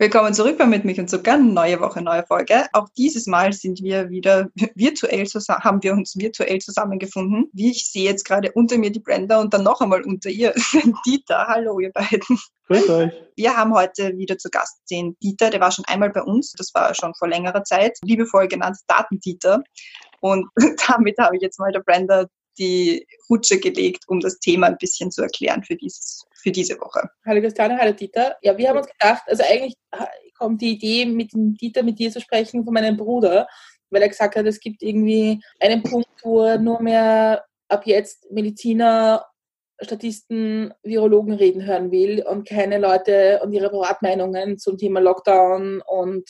Willkommen zurück bei Mit Milch und Zucker. Neue Woche, neue Folge. Auch dieses Mal sind wir wieder virtuell zusammen, haben wir uns virtuell zusammengefunden. Wie ich sehe jetzt gerade unter mir die Brenda und dann noch einmal unter ihr Dieter. Hallo, ihr beiden. Grüß euch. Wir haben heute wieder zu Gast den Dieter, der war schon einmal bei uns, das war schon vor längerer Zeit, liebevoll genannt Datendieter. Und damit habe ich jetzt mal der Brenda die Rutsche gelegt, um das Thema ein bisschen zu erklären für dieses für diese Woche. Hallo Christiane, hallo Dieter. Ja, wir haben uns gedacht, also eigentlich kommt die Idee, mit Dieter, mit dir zu sprechen, von meinem Bruder, weil er gesagt hat, es gibt irgendwie einen Punkt, wo nur mehr ab jetzt Mediziner, Statisten, Virologen reden hören will und keine Leute und ihre Privatmeinungen zum Thema Lockdown und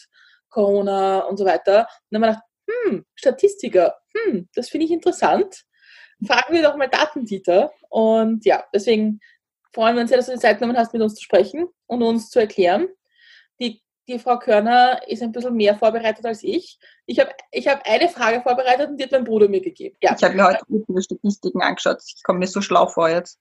Corona und so weiter. Und dann haben wir gedacht, hm, Statistiker, hm, das finde ich interessant. Fragen wir doch mal Datendieter. Und ja, deswegen freuen wir uns sehr, dass du die Zeit genommen hast, mit uns zu sprechen und uns zu erklären. Die, die Frau Körner ist ein bisschen mehr vorbereitet als ich. Ich habe ich hab eine Frage vorbereitet und die hat mein Bruder mir gegeben. Ja. Ich habe mir heute viele Statistiken angeschaut. Ich komme mir so schlau vor jetzt.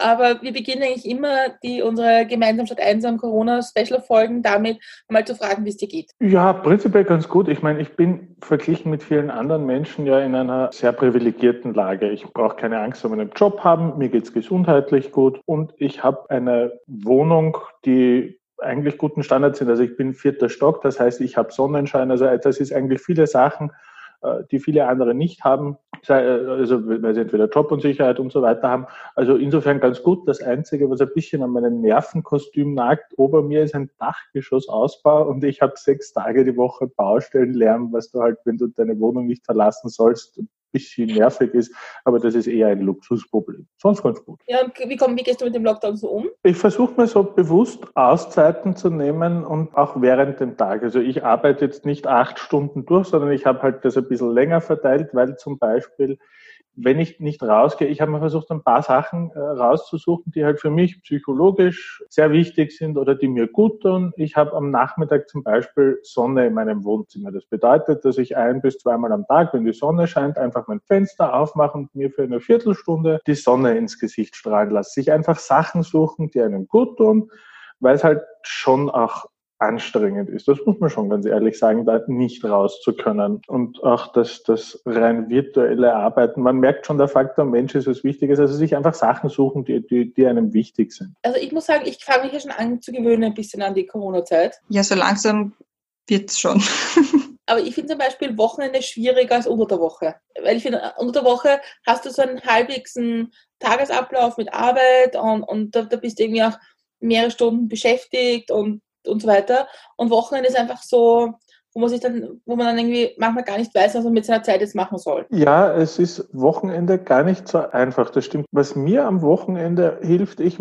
Aber wir beginnen eigentlich immer die, unsere gemeinsam statt einsam Corona-Special-Folgen damit, mal zu fragen, wie es dir geht. Ja, prinzipiell ganz gut. Ich meine, ich bin verglichen mit vielen anderen Menschen ja in einer sehr privilegierten Lage. Ich brauche keine Angst um einen Job haben, mir geht es gesundheitlich gut und ich habe eine Wohnung, die eigentlich guten Standards sind. Also ich bin vierter Stock, das heißt, ich habe Sonnenschein. Also das ist eigentlich viele Sachen, die viele andere nicht haben, äh, also weil sie entweder Jobunsicherheit und so weiter haben. Also insofern ganz gut. Das Einzige, was ein bisschen an meinem Nervenkostüm nagt, ober mir ist ein Dachgeschossausbau und ich habe sechs Tage die Woche Baustellenlärm, was du halt, wenn du deine Wohnung nicht verlassen sollst, bisschen nervig ist, aber das ist eher ein Luxusproblem. Sonst ganz gut. Ja, wie, komm, wie gehst du mit dem Lockdown so um? Ich versuche mir so bewusst Auszeiten zu nehmen und auch während dem Tag. Also ich arbeite jetzt nicht acht Stunden durch, sondern ich habe halt das ein bisschen länger verteilt, weil zum Beispiel wenn ich nicht rausgehe, ich habe mir versucht, ein paar Sachen äh, rauszusuchen, die halt für mich psychologisch sehr wichtig sind oder die mir gut tun. Ich habe am Nachmittag zum Beispiel Sonne in meinem Wohnzimmer. Das bedeutet, dass ich ein bis zweimal am Tag, wenn die Sonne scheint, einfach mein Fenster aufmache und mir für eine Viertelstunde die Sonne ins Gesicht strahlen lasse. Sich einfach Sachen suchen, die einem gut tun, weil es halt schon auch anstrengend ist. Das muss man schon ganz ehrlich sagen, da nicht raus zu können. Und auch das, das rein virtuelle Arbeiten. Man merkt schon, der Faktor Mensch ist was Wichtiges. Also sich einfach Sachen suchen, die, die, die einem wichtig sind. Also ich muss sagen, ich fange mich ja schon an zu gewöhnen ein bisschen an die Corona-Zeit. Ja, so langsam wird es schon. Aber ich finde zum Beispiel Wochenende schwieriger als unter der Woche. Weil ich finde, unter der Woche hast du so einen halbwegs Tagesablauf mit Arbeit und, und da, da bist du irgendwie auch mehrere Stunden beschäftigt und und so weiter. Und Wochenende ist einfach so, wo man sich dann, wo man dann irgendwie manchmal gar nicht weiß, was man mit seiner Zeit jetzt machen soll. Ja, es ist Wochenende gar nicht so einfach. Das stimmt. Was mir am Wochenende hilft, ich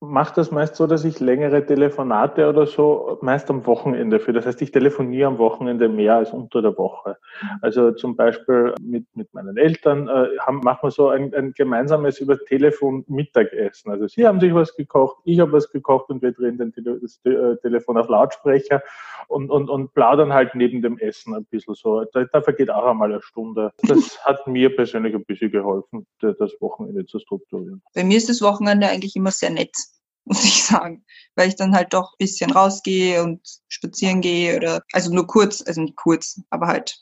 mache das meist so, dass ich längere Telefonate oder so meist am Wochenende führe. Das heißt, ich telefoniere am Wochenende mehr als unter der Woche. Also zum Beispiel mit, mit meinen Eltern äh, haben, machen wir so ein, ein gemeinsames über Telefon Mittagessen. Also sie haben sich was gekocht, ich habe was gekocht und wir drehen den Tele das äh, Telefon auf Lautsprecher und, und, und plaudern halt neben dem Essen ein bisschen so. Da, da vergeht auch einmal eine Stunde. Das hat mir persönlich ein bisschen geholfen, das Wochenende zu strukturieren. Bei mir ist das Wochenende eigentlich immer sehr nett muss ich sagen, weil ich dann halt doch ein bisschen rausgehe und spazieren gehe oder, also nur kurz, also nicht kurz, aber halt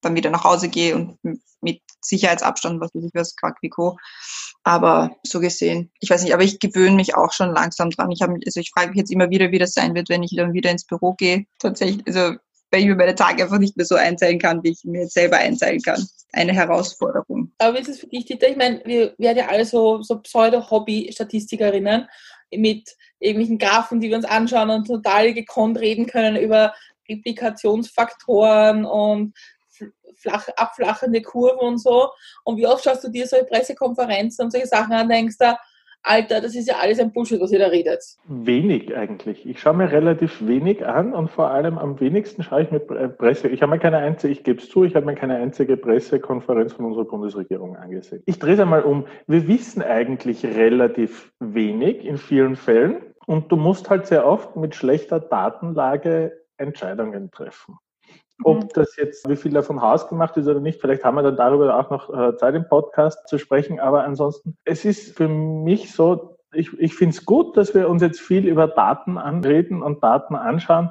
dann wieder nach Hause gehe und mit Sicherheitsabstand, was weiß ich was, Quack wie Co. Aber so gesehen, ich weiß nicht, aber ich gewöhne mich auch schon langsam dran. Ich also ich frage mich jetzt immer wieder, wie das sein wird, wenn ich dann wieder ins Büro gehe. Tatsächlich, also weil ich mir meine Tage einfach nicht mehr so einteilen kann, wie ich mir jetzt selber einteilen kann. Eine Herausforderung. Aber wie ist es für dich, Dieter? Ich meine, wir werden ja alle so, so Pseudo-Hobby-Statistikerinnen mit irgendwelchen Graphen, die wir uns anschauen und total gekonnt reden können über Replikationsfaktoren und flach, abflachende Kurven und so. Und wie oft schaust du dir solche Pressekonferenzen und solche Sachen an, denkst du, Alter, das ist ja alles ein Bullshit, was ihr da redet. Wenig eigentlich. Ich schaue mir relativ wenig an und vor allem am wenigsten schaue ich mit Presse. Ich habe mir keine einzige, ich gebe es zu, ich habe mir keine einzige Pressekonferenz von unserer Bundesregierung angesehen. Ich drehe es einmal um. Wir wissen eigentlich relativ wenig in vielen Fällen. Und du musst halt sehr oft mit schlechter Datenlage Entscheidungen treffen. Ob mhm. das jetzt, wie viel davon hausgemacht ist oder nicht, vielleicht haben wir dann darüber auch noch äh, Zeit im Podcast zu sprechen. Aber ansonsten, es ist für mich so, ich, ich finde es gut, dass wir uns jetzt viel über Daten anreden und Daten anschauen.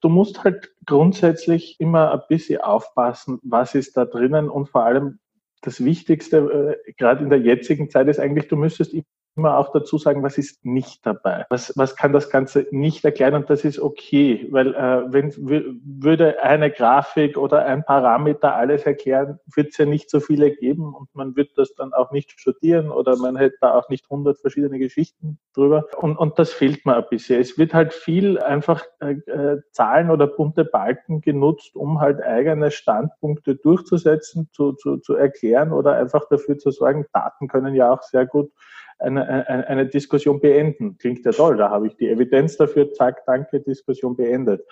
Du musst halt grundsätzlich immer ein bisschen aufpassen, was ist da drinnen und vor allem das Wichtigste, äh, gerade in der jetzigen Zeit, ist eigentlich, du müsstest immer auch dazu sagen, was ist nicht dabei? Was, was kann das Ganze nicht erklären? Und das ist okay, weil äh, wenn würde eine Grafik oder ein Parameter alles erklären, wird es ja nicht so viele geben und man wird das dann auch nicht studieren oder man hätte da auch nicht hundert verschiedene Geschichten drüber. Und, und das fehlt mir ein bisschen. Es wird halt viel einfach äh, äh Zahlen oder bunte Balken genutzt, um halt eigene Standpunkte durchzusetzen, zu, zu, zu erklären oder einfach dafür zu sorgen, Daten können ja auch sehr gut eine, eine, eine Diskussion beenden. Klingt ja toll, da habe ich die Evidenz dafür, zack, danke, Diskussion beendet.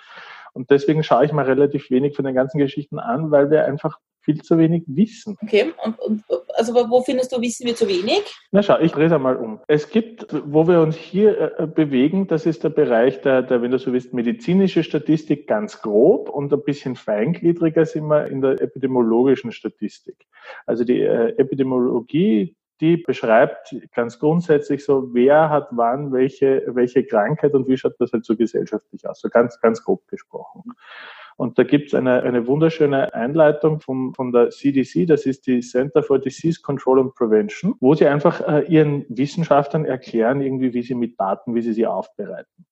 Und deswegen schaue ich mal relativ wenig von den ganzen Geschichten an, weil wir einfach viel zu wenig wissen. Okay, und, und also wo findest du, wissen wir zu wenig? Na schau, ich drehe es einmal um. Es gibt, wo wir uns hier äh, bewegen, das ist der Bereich der, der, wenn du so willst, medizinische Statistik ganz grob und ein bisschen feingliedriger sind wir in der epidemiologischen Statistik. Also die äh, Epidemiologie, die beschreibt ganz grundsätzlich so, wer hat wann welche, welche Krankheit und wie schaut das halt so gesellschaftlich aus, so ganz, ganz grob gesprochen. Und da gibt es eine, eine wunderschöne Einleitung vom, von der CDC, das ist die Center for Disease Control and Prevention, wo sie einfach äh, ihren Wissenschaftlern erklären, irgendwie, wie sie mit Daten, wie sie sie aufbereiten.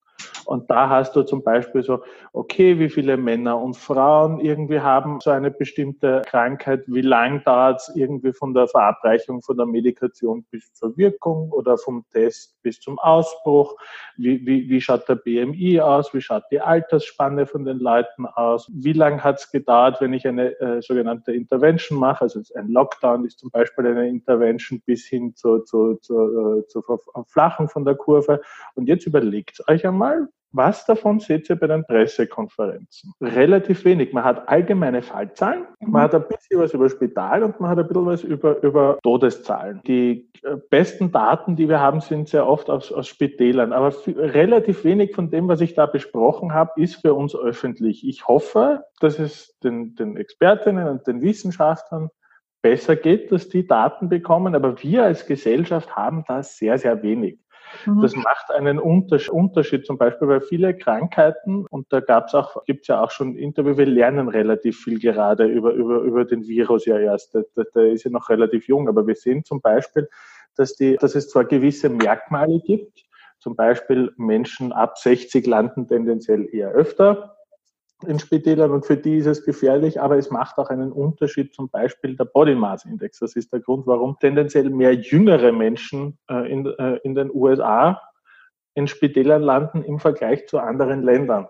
Und da hast du zum Beispiel so, okay, wie viele Männer und Frauen irgendwie haben so eine bestimmte Krankheit, wie lang dauert es irgendwie von der Verabreichung von der Medikation bis zur Wirkung oder vom Test bis zum Ausbruch, wie, wie, wie schaut der BMI aus, wie schaut die Altersspanne von den Leuten aus, wie lang hat es gedauert, wenn ich eine äh, sogenannte Intervention mache, also ein Lockdown ist zum Beispiel eine Intervention bis hin zur, zur, zur, äh, zur Verflachung von der Kurve. Und jetzt überlegt euch einmal, was davon seht ihr bei den Pressekonferenzen? Relativ wenig. Man hat allgemeine Fallzahlen, man mhm. hat ein bisschen was über Spital und man hat ein bisschen was über, über Todeszahlen. Die äh, besten Daten, die wir haben, sind sehr oft aus, aus Spitälern. Aber relativ wenig von dem, was ich da besprochen habe, ist für uns öffentlich. Ich hoffe, dass es den, den Expertinnen und den Wissenschaftlern besser geht, dass die Daten bekommen. Aber wir als Gesellschaft haben da sehr, sehr wenig. Mhm. Das macht einen Unterschied, zum Beispiel bei viele Krankheiten, und da gab's auch, gibt's ja auch schon Interview, wir lernen relativ viel gerade über, über, über den Virus ja erst. Der, der ist ja noch relativ jung, aber wir sehen zum Beispiel, dass, die, dass es zwar gewisse Merkmale gibt, zum Beispiel Menschen ab 60 landen tendenziell eher öfter in Spitälern und für die ist es gefährlich, aber es macht auch einen Unterschied, zum Beispiel der Body Mass Index. Das ist der Grund, warum tendenziell mehr jüngere Menschen äh, in, äh, in den USA in Spitälern landen im Vergleich zu anderen Ländern.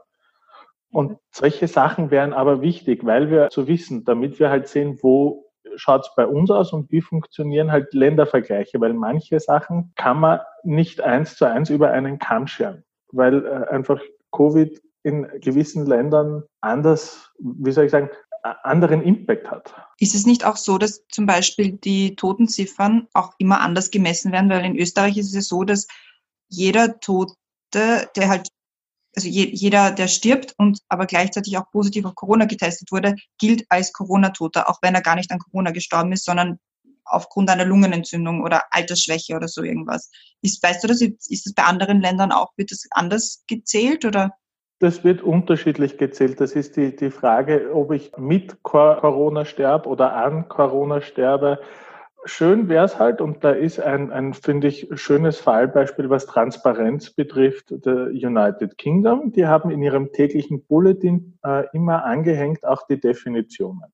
Und solche Sachen wären aber wichtig, weil wir zu wissen, damit wir halt sehen, wo schaut es bei uns aus und wie funktionieren halt Ländervergleiche, weil manche Sachen kann man nicht eins zu eins über einen Kamm scheren, weil äh, einfach Covid in gewissen Ländern anders, wie soll ich sagen, anderen Impact hat. Ist es nicht auch so, dass zum Beispiel die Totenziffern auch immer anders gemessen werden? Weil in Österreich ist es so, dass jeder Tote, der halt, also je, jeder, der stirbt und aber gleichzeitig auch positiv auf Corona getestet wurde, gilt als Corona-Toter, auch wenn er gar nicht an Corona gestorben ist, sondern aufgrund einer Lungenentzündung oder Altersschwäche oder so irgendwas. Ist, weißt du das? Ist das bei anderen Ländern auch, wird das anders gezählt oder? Das wird unterschiedlich gezählt. Das ist die, die Frage, ob ich mit Corona sterbe oder an Corona sterbe. Schön wäre es halt, und da ist ein, ein finde ich, schönes Fallbeispiel, was Transparenz betrifft, der United Kingdom. Die haben in ihrem täglichen Bulletin äh, immer angehängt auch die Definitionen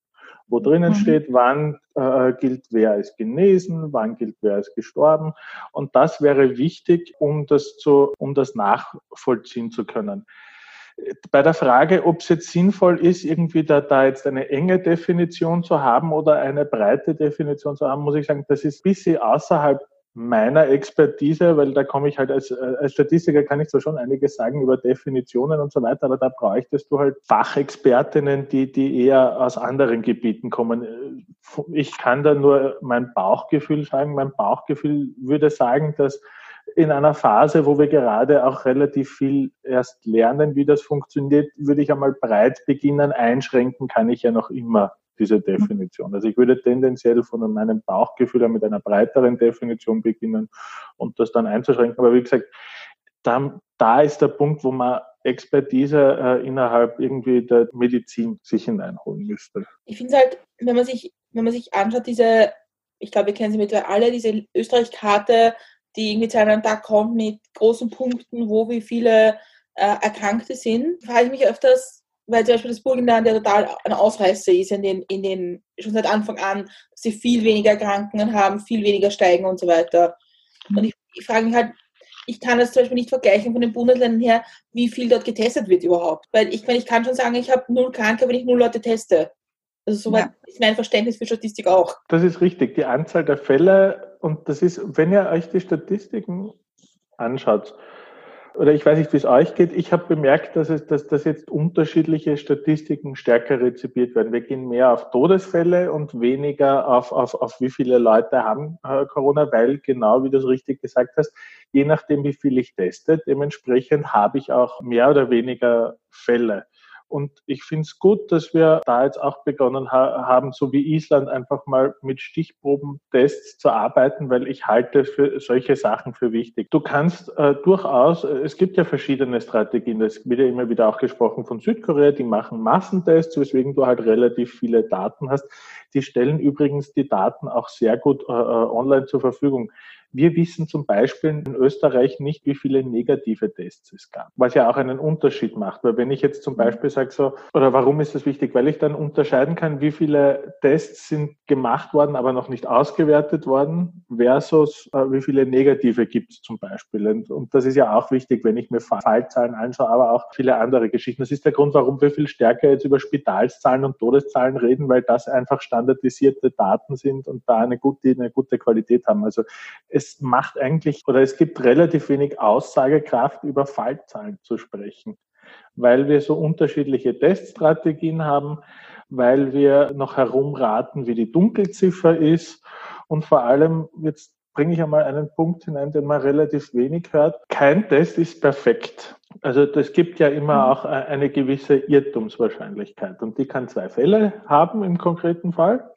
wo drinnen mhm. steht, wann äh, gilt, wer als genesen, wann gilt, wer als gestorben. Und das wäre wichtig, um das zu, um das nachvollziehen zu können bei der Frage, ob es jetzt sinnvoll ist, irgendwie da, da jetzt eine enge Definition zu haben oder eine breite Definition zu haben, muss ich sagen, das ist ein bisschen außerhalb meiner Expertise, weil da komme ich halt als, als Statistiker kann ich zwar schon einiges sagen über Definitionen und so weiter, aber da bräuchtest du halt Fachexpertinnen, die, die eher aus anderen Gebieten kommen. Ich kann da nur mein Bauchgefühl sagen. Mein Bauchgefühl würde sagen, dass in einer Phase, wo wir gerade auch relativ viel erst lernen, wie das funktioniert, würde ich einmal breit beginnen. Einschränken kann ich ja noch immer diese Definition. Also ich würde tendenziell von meinem Bauchgefühl mit einer breiteren Definition beginnen und das dann einzuschränken. Aber wie gesagt, da, da ist der Punkt, wo man Expertise äh, innerhalb irgendwie der Medizin sich hineinholen müsste. Ich finde halt, wenn man sich, wenn man sich anschaut, diese, ich glaube, wir kennen sie mittlerweile alle, diese Österreich-Karte, die irgendwie zu einem Tag kommt mit großen Punkten, wo wie viele äh, Erkrankte sind, frage ich mich öfters, weil zum Beispiel das Burgenland ja total ein Ausreißer ist in den, in den, schon seit Anfang an, dass sie viel weniger Erkrankungen haben, viel weniger steigen und so weiter. Und ich, ich frage mich halt, ich kann das zum Beispiel nicht vergleichen von den Bundesländern her, wie viel dort getestet wird überhaupt. Weil ich, ich kann schon sagen, ich habe null Kranke, wenn ich null Leute teste. Also soweit ja. ist mein Verständnis für Statistik auch. Das ist richtig. Die Anzahl der Fälle, und das ist, wenn ihr euch die Statistiken anschaut, oder ich weiß nicht, wie es euch geht, ich habe bemerkt, dass, es, dass, dass jetzt unterschiedliche Statistiken stärker rezipiert werden. Wir gehen mehr auf Todesfälle und weniger auf, auf, auf wie viele Leute haben äh, Corona, weil genau wie du es richtig gesagt hast, je nachdem, wie viel ich teste, dementsprechend habe ich auch mehr oder weniger Fälle. Und ich finde es gut, dass wir da jetzt auch begonnen ha haben, so wie Island, einfach mal mit Stichprobentests zu arbeiten, weil ich halte für solche Sachen für wichtig. Du kannst äh, durchaus, äh, es gibt ja verschiedene Strategien, das wird ja immer wieder auch gesprochen von Südkorea, die machen Massentests, weswegen du halt relativ viele Daten hast. Die stellen übrigens die Daten auch sehr gut äh, äh online zur Verfügung. Wir wissen zum Beispiel in Österreich nicht, wie viele negative Tests es gab, was ja auch einen Unterschied macht. Weil wenn ich jetzt zum Beispiel sage so, oder warum ist das wichtig? Weil ich dann unterscheiden kann, wie viele Tests sind gemacht worden, aber noch nicht ausgewertet worden, versus äh, wie viele negative gibt es zum Beispiel. Und, und, das ist ja auch wichtig, wenn ich mir Fallzahlen anschaue, aber auch viele andere Geschichten. Das ist der Grund, warum wir viel stärker jetzt über Spitalszahlen und Todeszahlen reden, weil das einfach standardisierte Daten sind und da eine gute, eine gute Qualität haben. Also es es macht eigentlich oder es gibt relativ wenig Aussagekraft über Fallzahlen zu sprechen, weil wir so unterschiedliche Teststrategien haben, weil wir noch herumraten, wie die Dunkelziffer ist und vor allem jetzt bringe ich einmal einen Punkt hinein, den man relativ wenig hört. Kein Test ist perfekt. Also das gibt ja immer mhm. auch eine gewisse Irrtumswahrscheinlichkeit und die kann zwei Fälle haben im konkreten Fall.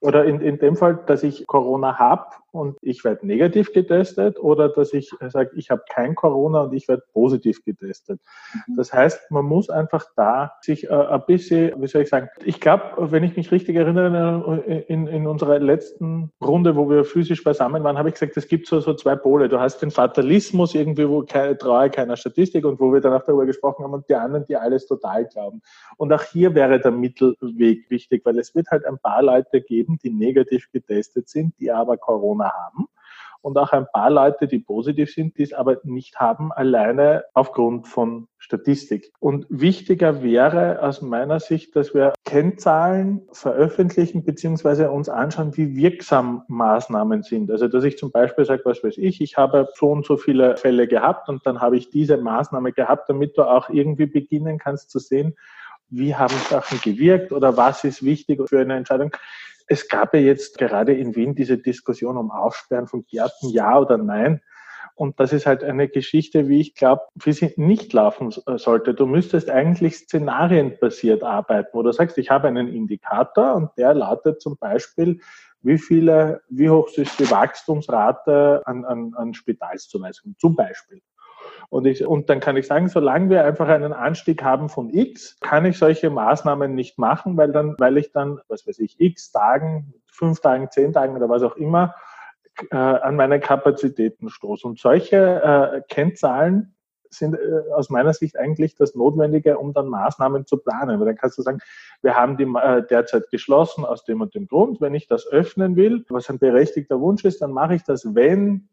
Oder in, in dem Fall, dass ich Corona habe und ich werde negativ getestet oder dass ich sage, ich habe kein Corona und ich werde positiv getestet. Mhm. Das heißt, man muss einfach da sich äh, ein bisschen, wie soll ich sagen, ich glaube, wenn ich mich richtig erinnere, in, in unserer letzten Runde, wo wir physisch beisammen waren, habe ich gesagt, es gibt so, so zwei Pole. Du hast den Fatalismus irgendwie, wo keine Treue keiner Statistik und wo wir dann auch darüber gesprochen haben und die anderen, die alles total glauben. Und auch hier wäre der Mittelweg wichtig, weil es wird halt ein paar Leute geben, geben, die negativ getestet sind, die aber Corona haben. Und auch ein paar Leute, die positiv sind, die es aber nicht haben, alleine aufgrund von Statistik. Und wichtiger wäre aus meiner Sicht, dass wir Kennzahlen veröffentlichen beziehungsweise uns anschauen, wie wirksam Maßnahmen sind. Also dass ich zum Beispiel sage, was weiß ich, ich habe so und so viele Fälle gehabt und dann habe ich diese Maßnahme gehabt, damit du auch irgendwie beginnen kannst zu sehen, wie haben Sachen gewirkt oder was ist wichtig für eine Entscheidung. Es gab ja jetzt gerade in Wien diese Diskussion um Aufsperren von Gärten, ja oder nein. Und das ist halt eine Geschichte, wie ich glaube, wie sie nicht laufen äh, sollte. Du müsstest eigentlich szenarienbasiert arbeiten, wo du sagst, ich habe einen Indikator und der lautet zum Beispiel, wie viele, wie hoch ist die Wachstumsrate an, an, an Spitalszuweisungen zum Beispiel. Und, ich, und dann kann ich sagen, solange wir einfach einen Anstieg haben von X, kann ich solche Maßnahmen nicht machen, weil dann, weil ich dann, was weiß ich, X Tagen, fünf Tagen, zehn Tagen oder was auch immer, äh, an meine Kapazitäten stoße. Und solche äh, Kennzahlen sind äh, aus meiner Sicht eigentlich das Notwendige, um dann Maßnahmen zu planen. Weil dann kannst du sagen, wir haben die äh, derzeit geschlossen aus dem und dem Grund. Wenn ich das öffnen will, was ein berechtigter Wunsch ist, dann mache ich das, wenn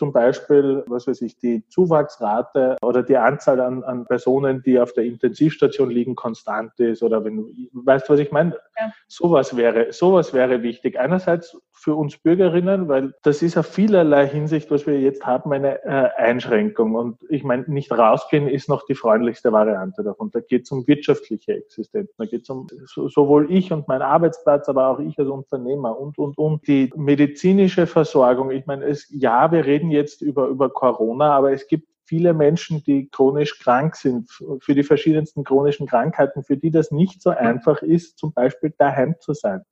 zum Beispiel, was weiß ich, die Zuwachsrate oder die Anzahl an, an Personen, die auf der Intensivstation liegen, konstant ist oder wenn du weißt, was ich meine? Ja. Sowas wäre, sowas wäre wichtig. Einerseits für uns Bürgerinnen, weil das ist auf vielerlei Hinsicht, was wir jetzt haben, eine äh, Einschränkung. Und ich meine, nicht rausgehen ist noch die freundlichste Variante davon. Da geht es um wirtschaftliche Existenz. Da geht es um so, sowohl ich und mein Arbeitsplatz, aber auch ich als Unternehmer und, und, und. Die medizinische Versorgung. Ich meine, es, ja, wir reden jetzt über, über Corona, aber es gibt viele Menschen, die chronisch krank sind, für die verschiedensten chronischen Krankheiten, für die das nicht so einfach ist, zum Beispiel daheim zu sein.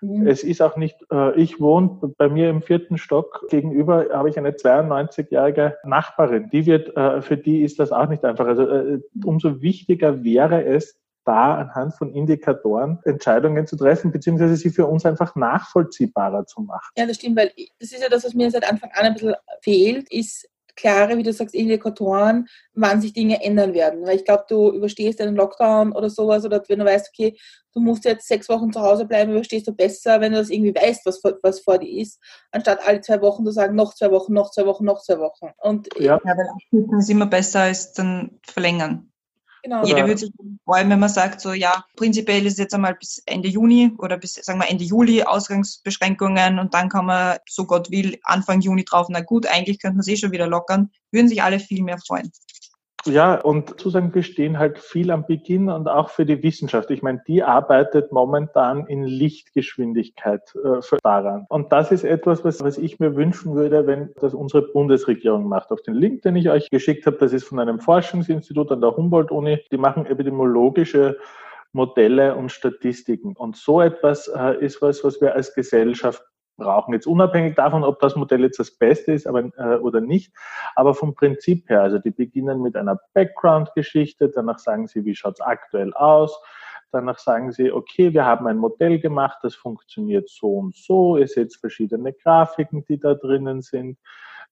Mhm. Es ist auch nicht, äh, ich wohne bei mir im vierten Stock. Gegenüber habe ich eine 92-jährige Nachbarin. Die wird, äh, für die ist das auch nicht einfach. Also äh, umso wichtiger wäre es, da anhand von Indikatoren Entscheidungen zu treffen, beziehungsweise sie für uns einfach nachvollziehbarer zu machen. Ja, das stimmt, weil das ist ja das, was mir seit Anfang an ein bisschen fehlt, ist klare, wie du sagst, Indikatoren, wann sich Dinge ändern werden. Weil ich glaube, du überstehst einen Lockdown oder sowas oder wenn du weißt, okay, du musst jetzt sechs Wochen zu Hause bleiben, überstehst du besser, wenn du das irgendwie weißt, was, was vor dir ist, anstatt alle zwei Wochen zu sagen, noch zwei Wochen, noch zwei Wochen, noch zwei Wochen. Und ja, ja weil abschließen ist immer besser als dann verlängern. Genau. Jeder würde sich freuen, wenn man sagt, so ja, prinzipiell ist es jetzt einmal bis Ende Juni oder bis, sagen wir, Ende Juli Ausgangsbeschränkungen und dann kann man, so Gott will, Anfang Juni drauf, na gut, eigentlich könnte man es eh schon wieder lockern, würden sich alle viel mehr freuen. Ja, und sozusagen wir stehen halt viel am Beginn und auch für die Wissenschaft. Ich meine, die arbeitet momentan in Lichtgeschwindigkeit äh, daran. Und das ist etwas, was, was ich mir wünschen würde, wenn das unsere Bundesregierung macht. Auf den Link, den ich euch geschickt habe, das ist von einem Forschungsinstitut an der Humboldt-Uni. Die machen epidemiologische Modelle und Statistiken. Und so etwas äh, ist was, was wir als Gesellschaft brauchen. Jetzt unabhängig davon, ob das Modell jetzt das Beste ist aber, äh, oder nicht, aber vom Prinzip her, also die beginnen mit einer Background-Geschichte, danach sagen sie, wie schaut's aktuell aus, danach sagen sie, okay, wir haben ein Modell gemacht, das funktioniert so und so, ihr seht verschiedene Grafiken, die da drinnen sind,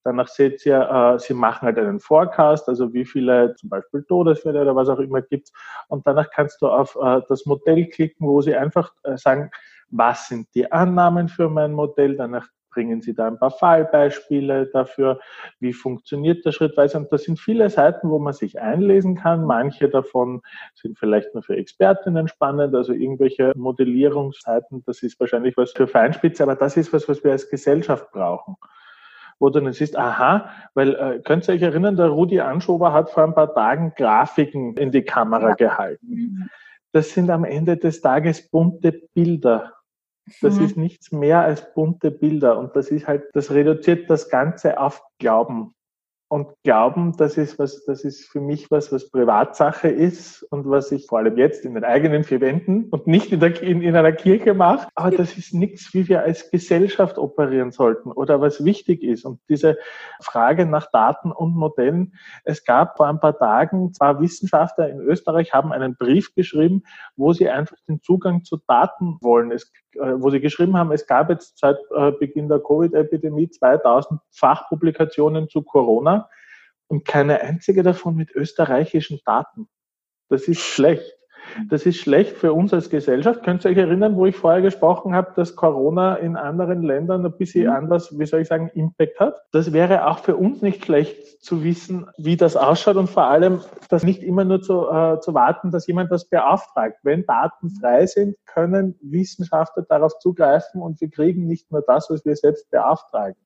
Danach seht ihr, äh, sie machen halt einen Forecast, also wie viele zum Beispiel Todesfälle oder was auch immer gibt. Und danach kannst du auf äh, das Modell klicken, wo sie einfach äh, sagen, was sind die Annahmen für mein Modell, danach bringen Sie da ein paar Fallbeispiele dafür, wie funktioniert das schrittweise. Und das sind viele Seiten, wo man sich einlesen kann. Manche davon sind vielleicht nur für Expertinnen spannend, also irgendwelche Modellierungsseiten, das ist wahrscheinlich was für Feinspitze, aber das ist was, was wir als Gesellschaft brauchen wo du dann siehst, aha, weil äh, könnt ihr euch erinnern, der Rudi Anschober hat vor ein paar Tagen Grafiken in die Kamera ja. gehalten. Mhm. Das sind am Ende des Tages bunte Bilder. Das mhm. ist nichts mehr als bunte Bilder. Und das ist halt, das reduziert das Ganze auf Glauben. Und Glauben, das ist was, das ist für mich was, was Privatsache ist und was ich vor allem jetzt in den eigenen vier Wänden und nicht in, der, in, in einer Kirche mache. Aber das ist nichts, wie wir als Gesellschaft operieren sollten oder was wichtig ist. Und diese Frage nach Daten und Modellen. Es gab vor ein paar Tagen zwei Wissenschaftler in Österreich haben einen Brief geschrieben, wo sie einfach den Zugang zu Daten wollen. Es äh, wo sie geschrieben haben, es gab jetzt seit äh, Beginn der Covid-Epidemie 2000 Fachpublikationen zu Corona und keine einzige davon mit österreichischen Daten. Das ist schlecht. Das ist schlecht für uns als Gesellschaft. Könnt ihr euch erinnern, wo ich vorher gesprochen habe, dass Corona in anderen Ländern ein bisschen mhm. anders, wie soll ich sagen, Impact hat? Das wäre auch für uns nicht schlecht zu wissen, wie das ausschaut und vor allem, das nicht immer nur zu, äh, zu warten, dass jemand das beauftragt. Wenn Daten frei sind, können Wissenschaftler darauf zugreifen und wir kriegen nicht nur das, was wir selbst beauftragen.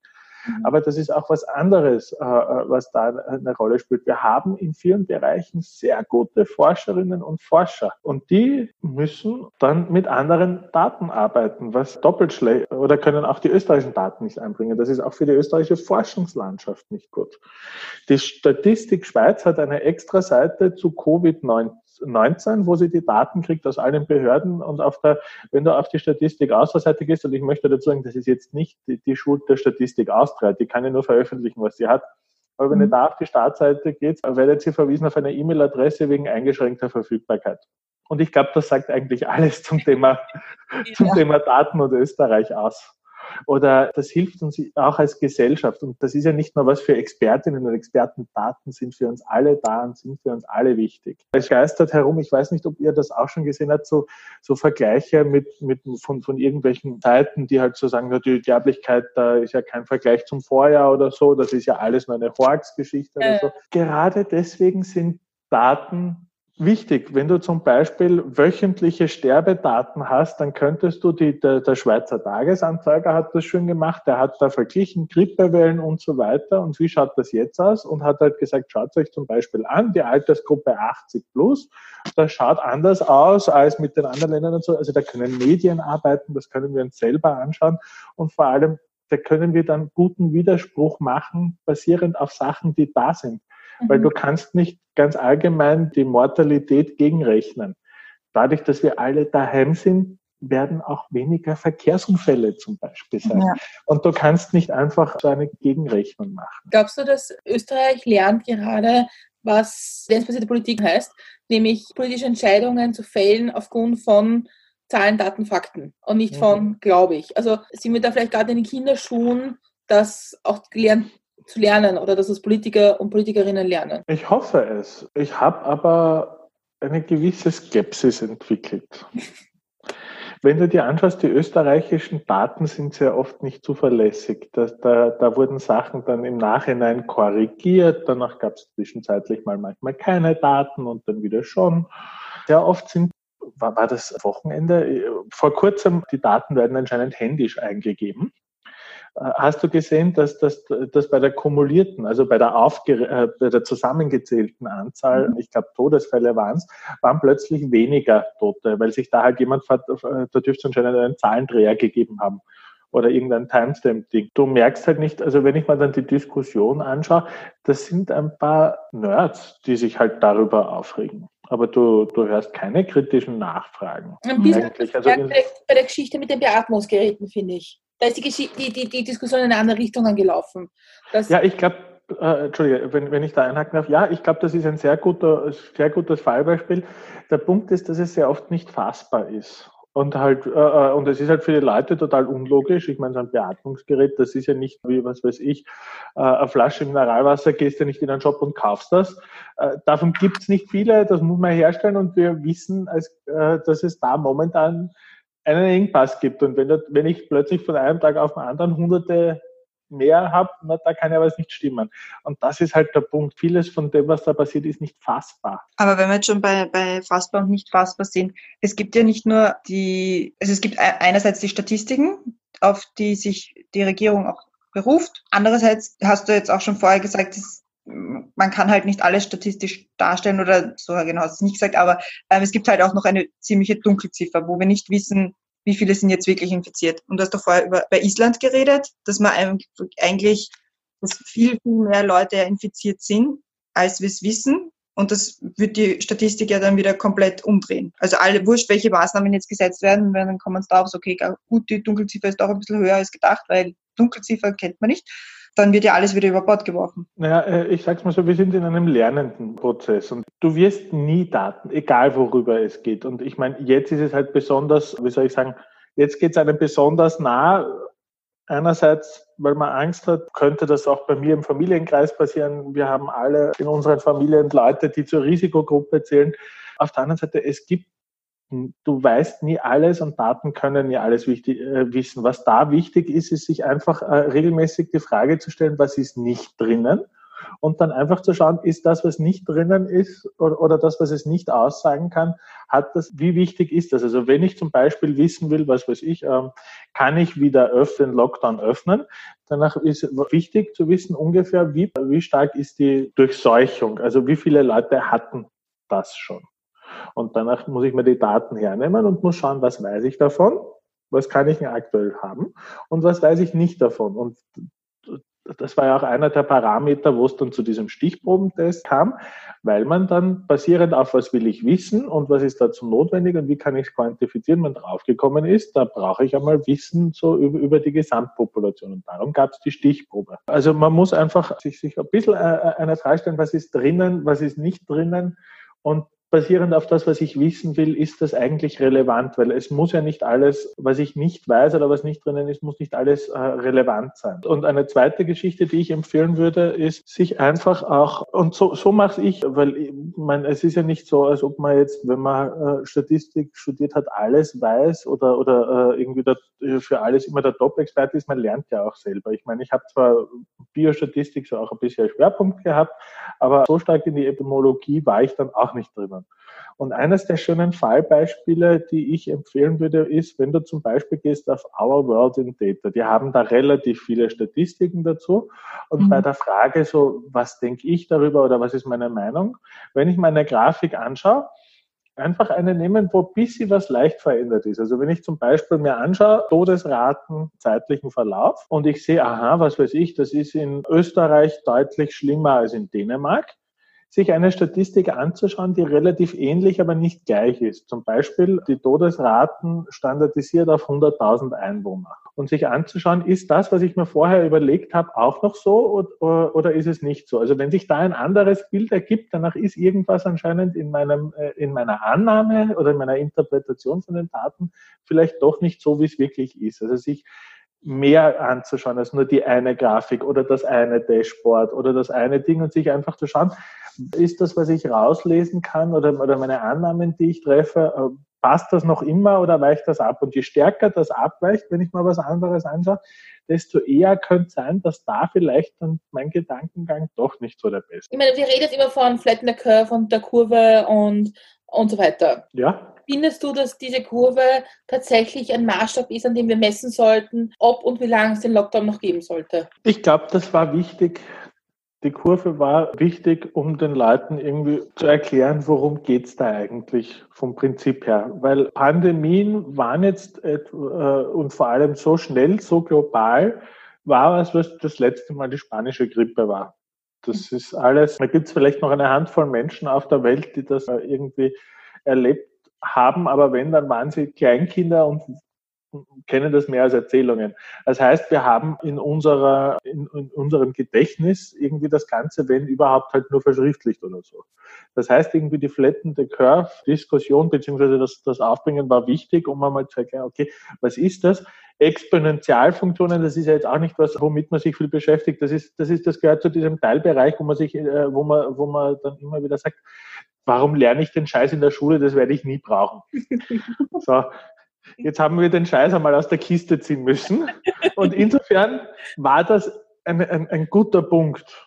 Mhm. Aber das ist auch was anderes, äh, äh, was da eine Rolle spielt. Wir haben in vielen Bereichen sehr gute Forscherinnen und Forscher und die müssen dann mit anderen Daten arbeiten, was doppelt schlecht oder können auch die österreichischen Daten nicht einbringen. Das ist auch für die österreichische Forschungslandschaft nicht gut. Die Statistik Schweiz hat eine extra Seite zu Covid-19 19, wo sie die Daten kriegt aus allen Behörden und auf der, wenn du auf die Statistik Austria-Seite gehst, und ich möchte dazu sagen, das ist jetzt nicht die, die Schuld der Statistik Austria, die kann ja nur veröffentlichen, was sie hat. Aber wenn mhm. ihr da auf die Startseite geht, werdet ihr verwiesen auf eine E-Mail-Adresse wegen eingeschränkter Verfügbarkeit. Und ich glaube, das sagt eigentlich alles zum Thema, zum ja. Thema Daten und Österreich aus. Oder das hilft uns auch als Gesellschaft. Und das ist ja nicht nur was für Expertinnen und Experten. Daten sind für uns alle da und sind für uns alle wichtig. Es geistert herum, ich weiß nicht, ob ihr das auch schon gesehen habt, so, so Vergleiche mit, mit, von, von irgendwelchen Seiten, die halt so sagen, die Sterblichkeit, da ist ja kein Vergleich zum Vorjahr oder so. Das ist ja alles nur eine Horks-Geschichte oder so. Gerade deswegen sind Daten wichtig, wenn du zum Beispiel wöchentliche Sterbedaten hast, dann könntest du die, der, der Schweizer Tagesanzeiger hat das schön gemacht, der hat da verglichen Grippewellen und so weiter. Und wie schaut das jetzt aus? Und hat halt gesagt, schaut euch zum Beispiel an, die Altersgruppe 80 plus, das schaut anders aus als mit den anderen Ländern und so, also da können Medien arbeiten, das können wir uns selber anschauen. Und vor allem da können wir dann guten Widerspruch machen, basierend auf Sachen, die da sind. Mhm. Weil du kannst nicht ganz allgemein die Mortalität gegenrechnen. Dadurch, dass wir alle daheim sind, werden auch weniger Verkehrsunfälle zum Beispiel sein. Ja. Und du kannst nicht einfach so eine Gegenrechnung machen. Glaubst du, dass Österreich lernt gerade, was länderbasierte Politik heißt, nämlich politische Entscheidungen zu fällen aufgrund von Zahlen, Daten, Fakten und nicht von, mhm. glaube ich. Also sind wir da vielleicht gerade in den Kinderschuhen, das auch gelernt zu lernen oder dass es Politiker und Politikerinnen lernen? Ich hoffe es. Ich habe aber eine gewisse Skepsis entwickelt. Wenn du dir anschaust, die österreichischen Daten sind sehr oft nicht zuverlässig. Das, da, da wurden Sachen dann im Nachhinein korrigiert, danach gab es zwischenzeitlich mal manchmal keine Daten und dann wieder schon. Sehr oft sind war, war das Wochenende. Vor kurzem, die Daten werden anscheinend händisch eingegeben. Hast du gesehen, dass das dass bei der kumulierten, also bei der, aufge, äh, bei der zusammengezählten Anzahl, mhm. ich glaube Todesfälle waren es, waren plötzlich weniger Tote, weil sich da halt jemand, äh, da dürfte es anscheinend einen Zahlendreher gegeben haben oder irgendein Timestamp-Ding. Du merkst halt nicht, also wenn ich mir dann die Diskussion anschaue, das sind ein paar Nerds, die sich halt darüber aufregen. Aber du, du hörst keine kritischen Nachfragen. Ein bisschen also bei der Geschichte mit den Beatmungsgeräten, finde ich. Da ist die, die, die, die, Diskussion in eine andere Richtung angelaufen. Das ja, ich glaube, äh, Entschuldige, wenn, wenn ich da einhaken darf, ja, ich glaube, das ist ein sehr, guter, sehr gutes Fallbeispiel. Der Punkt ist, dass es sehr oft nicht fassbar ist. Und halt, äh, äh, und es ist halt für die Leute total unlogisch. Ich meine, so ein Beatmungsgerät, das ist ja nicht wie, was weiß ich, äh, eine Flasche Mineralwasser, gehst ja nicht in einen Shop und kaufst das. Äh, davon gibt's nicht viele, das muss man herstellen und wir wissen, als, äh, dass es da momentan einen Engpass gibt. Und wenn, wenn ich plötzlich von einem Tag auf den anderen hunderte mehr habe, da kann ja was nicht stimmen. Und das ist halt der Punkt. Vieles von dem, was da passiert, ist nicht fassbar. Aber wenn wir jetzt schon bei, bei fassbar und nicht fassbar sind, es gibt ja nicht nur die, also es gibt einerseits die Statistiken, auf die sich die Regierung auch beruft. Andererseits hast du jetzt auch schon vorher gesagt, dass man kann halt nicht alles statistisch darstellen oder so genau du es nicht gesagt, aber ähm, es gibt halt auch noch eine ziemliche Dunkelziffer, wo wir nicht wissen, wie viele sind jetzt wirklich infiziert. Und du hast doch vorher über, bei Island geredet, dass man eigentlich, dass viel, viel mehr Leute infiziert sind, als wir es wissen. Und das wird die Statistik ja dann wieder komplett umdrehen. Also alle, wurscht, welche Maßnahmen jetzt gesetzt werden, dann kommen es darauf, okay, gut, die Dunkelziffer ist doch ein bisschen höher als gedacht, weil Dunkelziffer kennt man nicht dann wird ja alles wieder über Bord geworfen. Naja, äh, ich sag's mal so, wir sind in einem lernenden Prozess und du wirst nie Daten, egal worüber es geht. Und ich meine, jetzt ist es halt besonders, wie soll ich sagen, jetzt geht es einem besonders nah. Einerseits, weil man Angst hat, könnte das auch bei mir im Familienkreis passieren. Wir haben alle in unseren Familien Leute, die zur Risikogruppe zählen. Auf der anderen Seite, es gibt du weißt nie alles und Daten können nie alles wichtig, äh, wissen. Was da wichtig ist, ist sich einfach äh, regelmäßig die Frage zu stellen, was ist nicht drinnen und dann einfach zu schauen, ist das, was nicht drinnen ist oder, oder das, was es nicht aussagen kann, hat das, wie wichtig ist das? Also wenn ich zum Beispiel wissen will, was weiß ich, ähm, kann ich wieder öffnen, Lockdown öffnen, danach ist wichtig zu wissen ungefähr, wie, wie stark ist die Durchseuchung, also wie viele Leute hatten das schon. Und danach muss ich mir die Daten hernehmen und muss schauen, was weiß ich davon, was kann ich denn aktuell haben und was weiß ich nicht davon. Und das war ja auch einer der Parameter, wo es dann zu diesem Stichprobentest kam, weil man dann basierend auf was will ich wissen und was ist dazu notwendig und wie kann ich es quantifizieren, man draufgekommen ist, da brauche ich einmal Wissen so über, über die Gesamtpopulation und darum gab es die Stichprobe. Also man muss einfach sich, sich ein bisschen äh, äh, eine Frage stellen, was ist drinnen, was ist nicht drinnen und basierend auf das, was ich wissen will, ist das eigentlich relevant, weil es muss ja nicht alles, was ich nicht weiß oder was nicht drinnen ist, muss nicht alles äh, relevant sein. Und eine zweite Geschichte, die ich empfehlen würde, ist, sich einfach auch, und so, so mache ich, weil ich meine, es ist ja nicht so, als ob man jetzt, wenn man äh, Statistik studiert hat, alles weiß oder, oder äh, irgendwie der, für alles immer der Top-Experte ist, man lernt ja auch selber. Ich meine, ich habe zwar Biostatistik so auch ein bisschen Schwerpunkt gehabt, aber so stark in die Epidemiologie war ich dann auch nicht drinnen. Und eines der schönen Fallbeispiele, die ich empfehlen würde, ist, wenn du zum Beispiel gehst auf Our World in Data. Die haben da relativ viele Statistiken dazu. Und mhm. bei der Frage so, was denke ich darüber oder was ist meine Meinung? Wenn ich meine Grafik anschaue, einfach eine nehmen, wo ein bisschen was leicht verändert ist. Also wenn ich zum Beispiel mir anschaue, Todesraten, zeitlichen Verlauf und ich sehe, aha, was weiß ich, das ist in Österreich deutlich schlimmer als in Dänemark, sich eine Statistik anzuschauen, die relativ ähnlich, aber nicht gleich ist. Zum Beispiel die Todesraten standardisiert auf 100.000 Einwohner. Und sich anzuschauen, ist das, was ich mir vorher überlegt habe, auch noch so oder, ist es nicht so? Also wenn sich da ein anderes Bild ergibt, danach ist irgendwas anscheinend in, meinem, äh, in meiner Annahme oder in meiner Interpretation von den Daten vielleicht doch nicht so, wie es wirklich ist. Also sich mehr anzuschauen als nur die eine Grafik oder das eine Dashboard oder das eine Ding und sich einfach zu schauen, ist das, was ich rauslesen kann oder, oder meine Annahmen, die ich treffe, äh, passt das noch immer oder weicht das ab? Und je stärker das abweicht, wenn ich mal was anderes anschaue, desto eher könnte sein, dass da vielleicht dann mein Gedankengang doch nicht so der beste. Ich meine, wir reden immer von Flatten the Curve und der Kurve und, und so weiter. Ja. Findest du, dass diese Kurve tatsächlich ein Maßstab ist, an dem wir messen sollten, ob und wie lange es den Lockdown noch geben sollte? Ich glaube, das war wichtig. Die Kurve war wichtig, um den Leuten irgendwie zu erklären, worum geht es da eigentlich vom Prinzip her. Weil Pandemien waren jetzt äh, und vor allem so schnell, so global, war es, was das letzte Mal die spanische Grippe war. Das ist alles, da gibt es vielleicht noch eine Handvoll Menschen auf der Welt, die das äh, irgendwie erlebt haben, aber wenn, dann waren sie Kleinkinder und kennen das mehr als Erzählungen. Das heißt, wir haben in unserer, in, in, unserem Gedächtnis irgendwie das Ganze, wenn überhaupt, halt nur verschriftlicht oder so. Das heißt, irgendwie die flattende Curve Diskussion beziehungsweise das, das Aufbringen war wichtig, um einmal zu erklären, okay, was ist das? Exponentialfunktionen, das ist ja jetzt auch nicht was, womit man sich viel beschäftigt. Das ist, das ist, das gehört zu diesem Teilbereich, wo man sich, äh, wo man, wo man dann immer wieder sagt, warum lerne ich den Scheiß in der Schule? Das werde ich nie brauchen. So. Jetzt haben wir den Scheiß einmal aus der Kiste ziehen müssen. Und insofern war das ein, ein, ein guter Punkt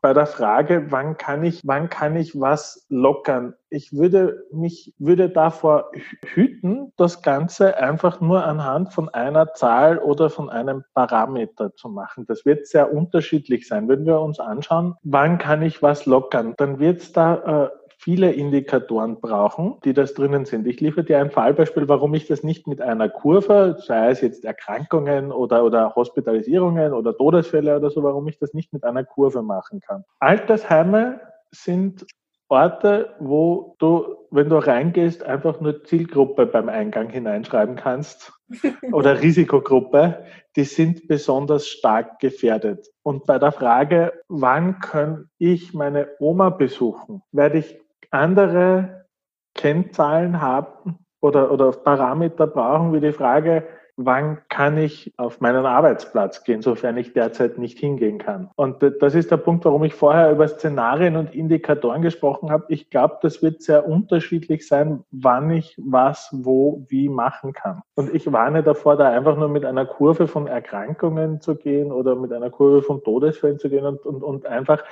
bei der Frage, wann kann ich, wann kann ich was lockern? Ich würde mich, würde davor hüten, das Ganze einfach nur anhand von einer Zahl oder von einem Parameter zu machen. Das wird sehr unterschiedlich sein. Wenn wir uns anschauen, wann kann ich was lockern, dann wird es da äh, viele Indikatoren brauchen, die das drinnen sind. Ich liefere dir ein Fallbeispiel, warum ich das nicht mit einer Kurve, sei es jetzt Erkrankungen oder, oder Hospitalisierungen oder Todesfälle oder so, warum ich das nicht mit einer Kurve machen kann. Altersheime sind Orte, wo du, wenn du reingehst, einfach nur Zielgruppe beim Eingang hineinschreiben kannst oder Risikogruppe, die sind besonders stark gefährdet. Und bei der Frage, wann kann ich meine Oma besuchen, werde ich andere Kennzahlen haben oder, oder Parameter brauchen, wie die Frage, wann kann ich auf meinen Arbeitsplatz gehen, sofern ich derzeit nicht hingehen kann. Und das ist der Punkt, warum ich vorher über Szenarien und Indikatoren gesprochen habe. Ich glaube, das wird sehr unterschiedlich sein, wann ich was, wo, wie machen kann. Und ich warne davor, da einfach nur mit einer Kurve von Erkrankungen zu gehen oder mit einer Kurve von Todesfällen zu gehen und, und, und einfach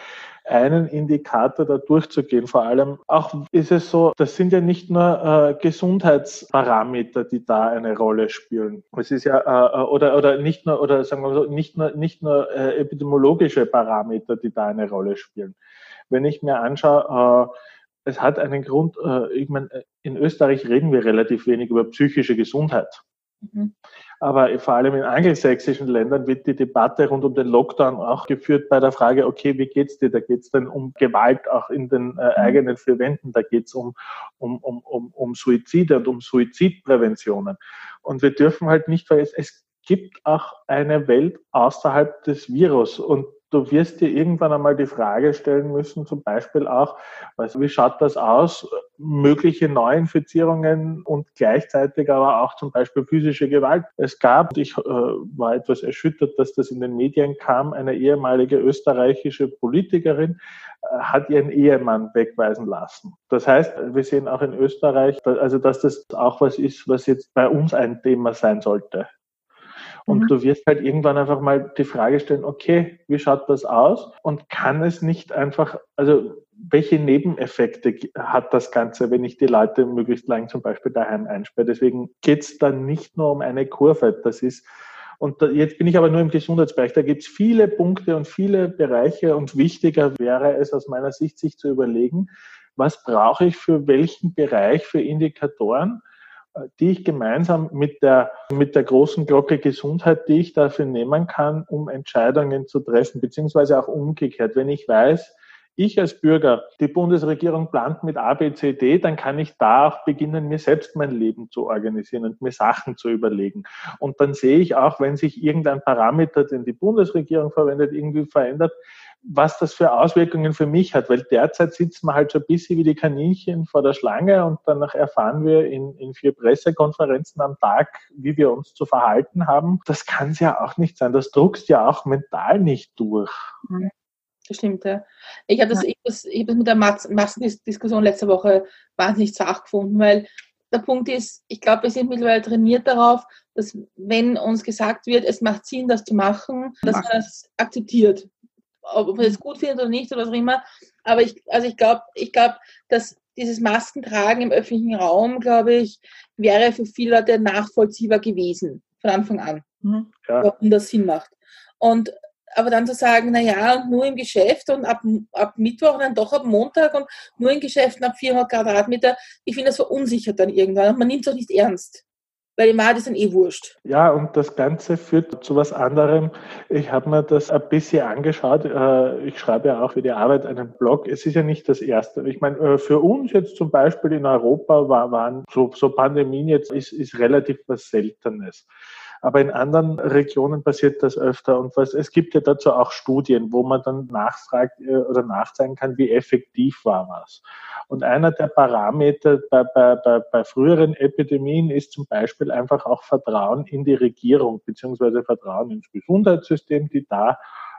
einen Indikator da durchzugehen. Vor allem auch ist es so, das sind ja nicht nur äh, Gesundheitsparameter, die da eine Rolle spielen. Es ist ja äh, oder oder nicht nur oder sagen wir so nicht nur nicht nur äh, epidemiologische Parameter, die da eine Rolle spielen. Wenn ich mir anschaue, äh, es hat einen Grund, äh, ich meine, in Österreich reden wir relativ wenig über psychische Gesundheit. Mhm. Aber vor allem in angelsächsischen Ländern wird die Debatte rund um den Lockdown auch geführt bei der Frage, okay, wie geht's dir? Da geht's dann um Gewalt auch in den äh, mhm. eigenen vier Wänden, da geht's um, um, um, um, um Suizide und um Suizidpräventionen. Und wir dürfen halt nicht vergessen, es gibt auch eine Welt außerhalb des Virus und du wirst dir irgendwann einmal die Frage stellen müssen, zum Beispiel auch, also wie schaut das aus, mögliche Neuinfizierungen und gleichzeitig aber auch zum Beispiel physische Gewalt. Es gab, ich äh, war etwas erschüttert, dass das in den Medien kam, eine ehemalige österreichische Politikerin äh, hat ihren Ehemann wegweisen lassen. Das heißt, wir sehen auch in Österreich, also dass das auch was ist, was jetzt bei uns ein Thema sein sollte. Und mhm. du wirst halt irgendwann einfach mal die Frage stellen, okay, wie schaut das aus? Und kann es nicht einfach, also welche Nebeneffekte hat das Ganze, wenn ich die Leute möglichst lang zum Beispiel daheim einsperre. Deswegen geht es dann nicht nur um eine Kurve. Das ist und jetzt bin ich aber nur im Gesundheitsbereich. Da gibt es viele Punkte und viele Bereiche und wichtiger wäre es aus meiner Sicht, sich zu überlegen, was brauche ich für welchen Bereich für Indikatoren, die ich gemeinsam mit der, mit der großen Glocke Gesundheit, die ich dafür nehmen kann, um Entscheidungen zu treffen, beziehungsweise auch umgekehrt. Wenn ich weiß, ich als Bürger, die Bundesregierung plant mit A, B, C, D, dann kann ich da auch beginnen, mir selbst mein Leben zu organisieren und mir Sachen zu überlegen. Und dann sehe ich auch, wenn sich irgendein Parameter, den die Bundesregierung verwendet, irgendwie verändert, was das für Auswirkungen für mich hat, weil derzeit sitzen wir halt so ein bisschen wie die Kaninchen vor der Schlange und danach erfahren wir in, in vier Pressekonferenzen am Tag, wie wir uns zu verhalten haben. Das kann es ja auch nicht sein. Das druckst ja auch mental nicht durch. Mhm. Das stimmt, ja. Ich habe das, ja. ich das, ich das mit der Massendiskussion letzte Woche wahnsinnig zart gefunden, weil der Punkt ist, ich glaube, wir sind mittlerweile trainiert darauf, dass wenn uns gesagt wird, es macht Sinn, das zu machen, dass man das akzeptiert ob man es gut findet oder nicht oder was auch immer. Aber ich, also ich glaube, ich glaube, dass dieses Maskentragen im öffentlichen Raum, glaube ich, wäre für viele Leute nachvollziehbar gewesen von Anfang an, mhm. ja. warum das Sinn macht. Und aber dann zu sagen, na ja, und nur im Geschäft und ab, ab Mittwoch und dann doch ab Montag und nur in Geschäften ab 400 Quadratmeter, ich finde das verunsichert dann irgendwann und man nimmt es auch nicht ernst weil die Wahrheit ist dann eh wurscht. Ja, und das Ganze führt zu was anderem. Ich habe mir das ein bisschen angeschaut. Äh, ich schreibe ja auch für die Arbeit einen Blog. Es ist ja nicht das Erste. Ich meine, äh, für uns jetzt zum Beispiel in Europa waren so, so Pandemien jetzt ist, ist relativ was Seltenes. Aber in anderen Regionen passiert das öfter. Und was, es gibt ja dazu auch Studien, wo man dann nachfragt äh, oder nachzeigen kann, wie effektiv war was. Und einer der Parameter bei, bei, bei, bei früheren Epidemien ist zum Beispiel einfach auch Vertrauen in die Regierung beziehungsweise Vertrauen ins Gesundheitssystem, die da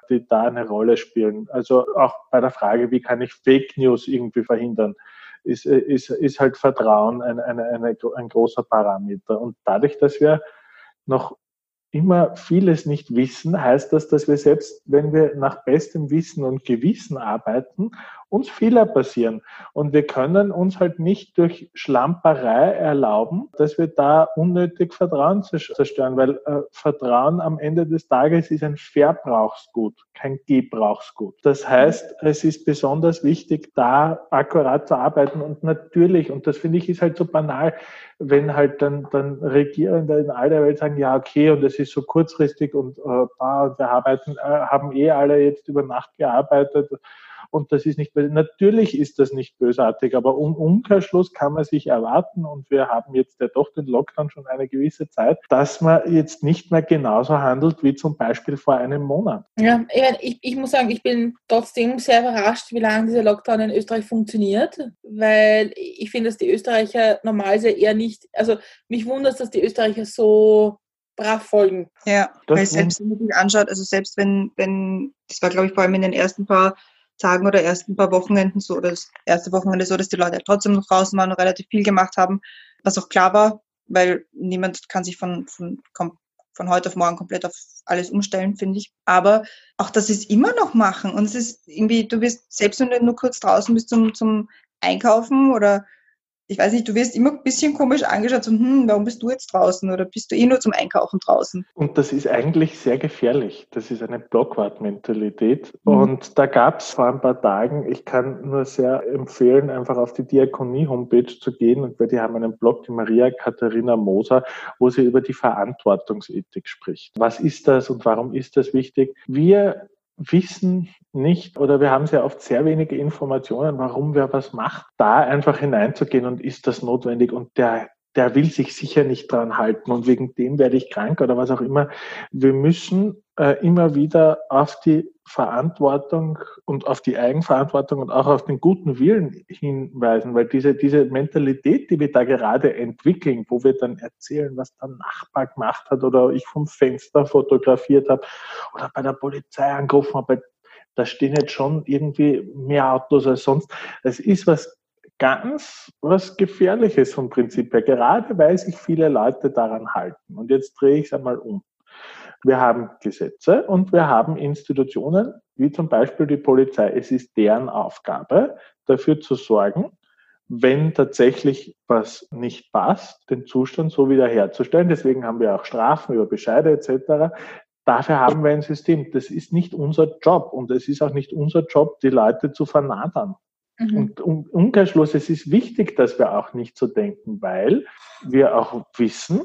die da eine Rolle spielen. Also auch bei der Frage, wie kann ich Fake News irgendwie verhindern, ist, ist, ist halt Vertrauen ein, ein, ein, ein großer Parameter. Und dadurch, dass wir noch immer vieles nicht wissen, heißt das, dass wir selbst, wenn wir nach bestem Wissen und Gewissen arbeiten, uns Fehler passieren. Und wir können uns halt nicht durch Schlamperei erlauben, dass wir da unnötig Vertrauen zerstören, weil äh, Vertrauen am Ende des Tages ist ein Verbrauchsgut, kein Gebrauchsgut. Das heißt, es ist besonders wichtig, da akkurat zu arbeiten und natürlich, und das finde ich ist halt so banal, wenn halt dann, dann Regierende in all der Welt sagen, ja, okay, und es ist so kurzfristig und äh, wir arbeiten, äh, haben eh alle jetzt über Nacht gearbeitet und das ist nicht, natürlich ist das nicht bösartig, aber um Umkehrschluss kann man sich erwarten und wir haben jetzt ja doch den Lockdown schon eine gewisse Zeit, dass man jetzt nicht mehr genauso handelt wie zum Beispiel vor einem Monat. Ja, ich, ich muss sagen, ich bin trotzdem sehr überrascht, wie lange dieser Lockdown in Österreich funktioniert, weil ich finde, dass die Österreicher normalerweise eher nicht, also mich wundert, dass die Österreicher so brav folgen. Ja, das weil selbst wenn man sich anschaut, also selbst wenn, wenn, das war glaube ich vor allem in den ersten paar Tagen oder ersten paar Wochenenden so, oder das erste Wochenende so, dass die Leute trotzdem noch draußen waren und relativ viel gemacht haben, was auch klar war, weil niemand kann sich von, von, von heute auf morgen komplett auf alles umstellen, finde ich. Aber auch, sie es immer noch machen und es ist irgendwie, du wirst, selbst wenn du nur kurz draußen bist zum, zum Einkaufen oder ich weiß nicht, du wirst immer ein bisschen komisch angeschaut, so, hm, warum bist du jetzt draußen oder bist du eh nur zum Einkaufen draußen? Und das ist eigentlich sehr gefährlich. Das ist eine Blockwart-Mentalität. Mhm. Und da gab es vor ein paar Tagen, ich kann nur sehr empfehlen, einfach auf die Diakonie-Homepage zu gehen und weil die haben einen Blog, die Maria Katharina Moser, wo sie über die Verantwortungsethik spricht. Was ist das und warum ist das wichtig? Wir wissen nicht oder wir haben sehr oft sehr wenige Informationen, warum wer was macht, da einfach hineinzugehen und ist das notwendig und der der will sich sicher nicht dran halten und wegen dem werde ich krank oder was auch immer. Wir müssen immer wieder auf die Verantwortung und auf die Eigenverantwortung und auch auf den guten Willen hinweisen, weil diese, diese Mentalität, die wir da gerade entwickeln, wo wir dann erzählen, was der Nachbar gemacht hat oder ich vom Fenster fotografiert habe oder bei der Polizei angerufen habe, da stehen jetzt schon irgendwie mehr Autos als sonst. Das ist was ganz was Gefährliches vom Prinzip her, gerade weil sich viele Leute daran halten. Und jetzt drehe ich es einmal um. Wir haben Gesetze und wir haben Institutionen, wie zum Beispiel die Polizei. Es ist deren Aufgabe, dafür zu sorgen, wenn tatsächlich was nicht passt, den Zustand so wiederherzustellen. Deswegen haben wir auch Strafen über Bescheide etc. Dafür haben wir ein System. Das ist nicht unser Job und es ist auch nicht unser Job, die Leute zu vernadern. Mhm. Und um Umkehrschluss, es ist wichtig, dass wir auch nicht so denken, weil wir auch wissen,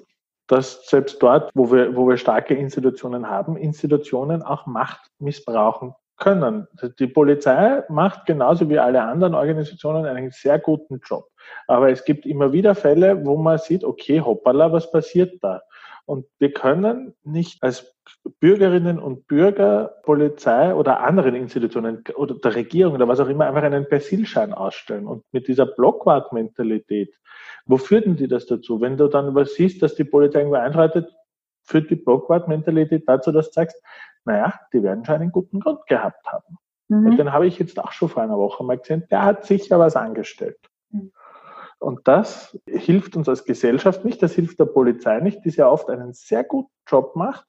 dass selbst dort, wo wir, wo wir starke Institutionen haben, Institutionen auch Macht missbrauchen können. Die Polizei macht genauso wie alle anderen Organisationen einen sehr guten Job. Aber es gibt immer wieder Fälle, wo man sieht, okay, hoppala, was passiert da? Und wir können nicht als Bürgerinnen und Bürger, Polizei oder anderen Institutionen oder der Regierung oder was auch immer einfach einen Persilschein ausstellen. Und mit dieser Blockwart-Mentalität, wo führt denn die das dazu? Wenn du dann was siehst, dass die Polizei irgendwo einschreitet, führt die Blockwart-Mentalität dazu, dass du sagst, naja, die werden schon einen guten Grund gehabt haben. Mhm. Und den habe ich jetzt auch schon vor einer Woche mal gesehen, der hat sicher was angestellt. Mhm. Und das hilft uns als Gesellschaft nicht, das hilft der Polizei nicht, die sehr oft einen sehr guten Job macht,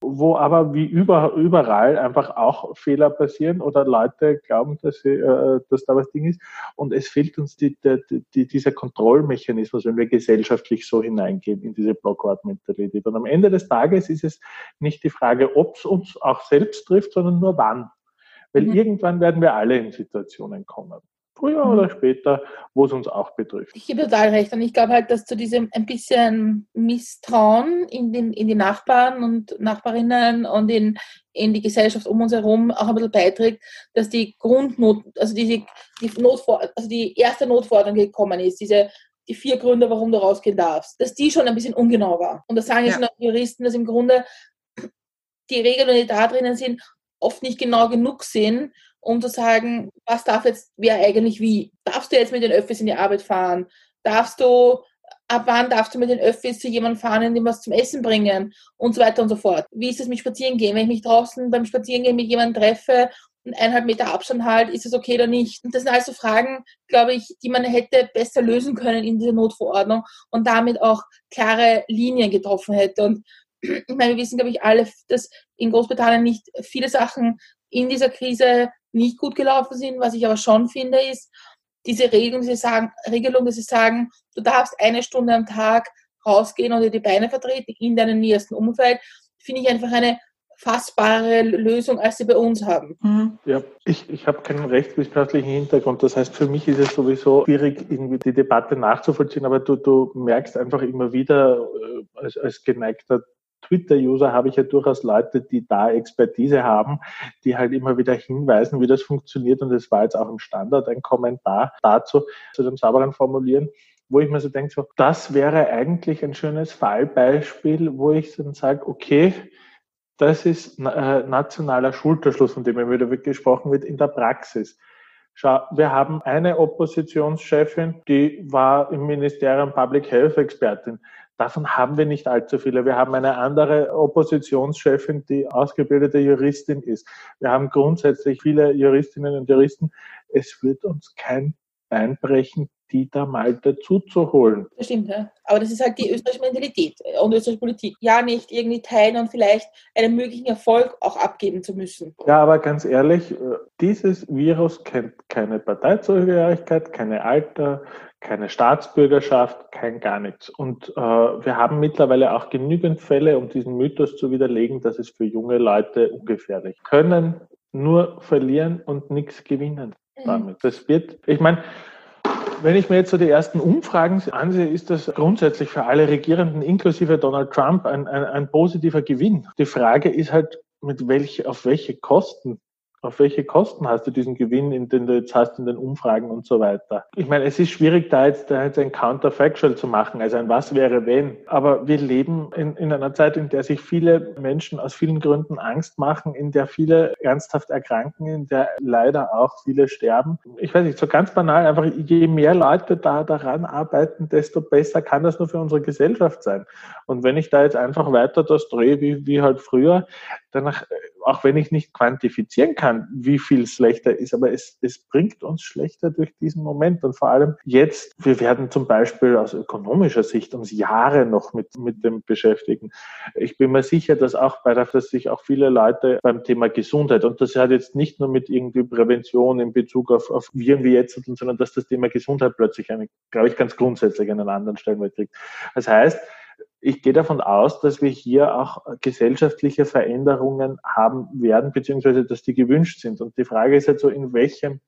wo aber wie über, überall einfach auch Fehler passieren oder Leute glauben, dass, sie, äh, dass da was Ding ist. Und es fehlt uns die, die, die, dieser Kontrollmechanismus, wenn wir gesellschaftlich so hineingehen in diese Blockwart-Mentalität. Und am Ende des Tages ist es nicht die Frage, ob es uns auch selbst trifft, sondern nur wann. Weil mhm. irgendwann werden wir alle in Situationen kommen früher oder mhm. später, wo es uns auch betrifft. Ich gebe total recht und ich glaube halt, dass zu diesem ein bisschen Misstrauen in, den, in die Nachbarn und Nachbarinnen und in, in die Gesellschaft um uns herum auch ein bisschen beiträgt, dass die Grundnot, also diese, die also die erste Notforderung gekommen ist, diese die vier Gründe, warum du rausgehen darfst, dass die schon ein bisschen ungenau war. Und das sagen jetzt ja. noch Juristen, dass im Grunde die Regeln, die da drinnen sind, oft nicht genau genug sind, um zu sagen, was darf jetzt wer eigentlich wie. Darfst du jetzt mit den Öffis in die Arbeit fahren? Darfst du, ab wann darfst du mit den Öffis zu jemandem fahren, in dem was zum Essen bringen? Und so weiter und so fort. Wie ist es mit Spazierengehen? Wenn ich mich draußen beim Spazierengehen mit jemandem treffe und eineinhalb Meter Abstand halt, ist es okay oder nicht? Und das sind also Fragen, glaube ich, die man hätte besser lösen können in dieser Notverordnung und damit auch klare Linien getroffen hätte. Und ich meine, wir wissen, glaube ich, alle, dass in Großbritannien nicht viele Sachen in dieser Krise nicht gut gelaufen sind. Was ich aber schon finde, ist diese Regelung, sie sagen, Regelung, dass sie sagen, du darfst eine Stunde am Tag rausgehen oder die Beine vertreten in deinem nächsten Umfeld, finde ich einfach eine fassbare Lösung, als sie bei uns haben. Mhm. Ja, ich, ich habe keinen rechtswissenschaftlichen Hintergrund. Das heißt, für mich ist es sowieso schwierig, irgendwie die Debatte nachzuvollziehen, aber du, du merkst einfach immer wieder äh, als, als geneigter Twitter-User habe ich ja durchaus Leute, die da Expertise haben, die halt immer wieder hinweisen, wie das funktioniert. Und es war jetzt auch im Standard ein Kommentar dazu, zu dem sauberen Formulieren wo ich mir so denke, so, das wäre eigentlich ein schönes Fallbeispiel, wo ich dann sage, okay, das ist äh, nationaler Schulterschluss, von dem immer wieder gesprochen wird, in der Praxis. Schau, wir haben eine Oppositionschefin, die war im Ministerium Public Health Expertin. Davon haben wir nicht allzu viele. Wir haben eine andere Oppositionschefin, die ausgebildete Juristin ist. Wir haben grundsätzlich viele Juristinnen und Juristen. Es wird uns kein Einbrechen, die da mal dazu zu holen. Das stimmt, ja. Aber das ist halt die österreichische Mentalität und österreichische Politik. Ja, nicht irgendwie teilen und vielleicht einen möglichen Erfolg auch abgeben zu müssen. Ja, aber ganz ehrlich, dieses Virus kennt keine Parteizugehörigkeit, keine Alter, keine Staatsbürgerschaft, kein gar nichts. Und äh, wir haben mittlerweile auch genügend Fälle, um diesen Mythos zu widerlegen, dass es für junge Leute ungefährlich können nur verlieren und nichts gewinnen mhm. damit. Das wird, ich meine, wenn ich mir jetzt so die ersten Umfragen ansehe, ist das grundsätzlich für alle Regierenden, inklusive Donald Trump, ein, ein, ein positiver Gewinn. Die Frage ist halt, mit welch, auf welche Kosten auf welche Kosten hast du diesen Gewinn, in den du jetzt hast in den Umfragen und so weiter? Ich meine, es ist schwierig, da jetzt, da jetzt ein Counterfactual zu machen, also ein Was wäre wenn. Aber wir leben in, in einer Zeit, in der sich viele Menschen aus vielen Gründen Angst machen, in der viele ernsthaft erkranken, in der leider auch viele sterben. Ich weiß nicht, so ganz banal, einfach je mehr Leute da daran arbeiten, desto besser kann das nur für unsere Gesellschaft sein. Und wenn ich da jetzt einfach weiter das drehe, wie, wie halt früher, danach auch wenn ich nicht quantifizieren kann, wie viel schlechter ist, aber es, es bringt uns schlechter durch diesen Moment. Und vor allem jetzt, wir werden zum Beispiel aus ökonomischer Sicht uns Jahre noch mit, mit dem beschäftigen. Ich bin mir sicher, dass auch bei der, dass sich auch viele Leute beim Thema Gesundheit, und das hat jetzt nicht nur mit irgendwie Prävention in Bezug auf, auf Viren wie jetzt, sondern dass das Thema Gesundheit plötzlich eine, glaube ich, ganz grundsätzlich einen anderen Stellenwert kriegt. Das heißt, ich gehe davon aus, dass wir hier auch gesellschaftliche Veränderungen haben werden, beziehungsweise dass die gewünscht sind. Und die Frage ist jetzt so, in welchem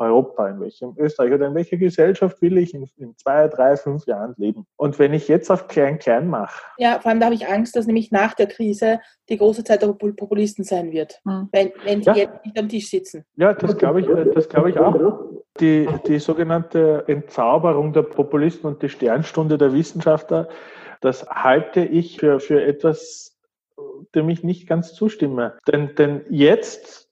Europa, in welchem Österreich oder in welcher Gesellschaft will ich in, in, zwei, drei, fünf Jahren leben? Und wenn ich jetzt auf klein-klein mache. Ja, vor allem da habe ich Angst, dass nämlich nach der Krise die große Zeit der Populisten sein wird, mhm. wenn, wenn die ja. jetzt nicht am Tisch sitzen. Ja, das glaube ich, das glaube ich auch. Die, die sogenannte Entzauberung der Populisten und die Sternstunde der Wissenschaftler das halte ich für, für etwas, dem ich nicht ganz zustimme. Denn, denn jetzt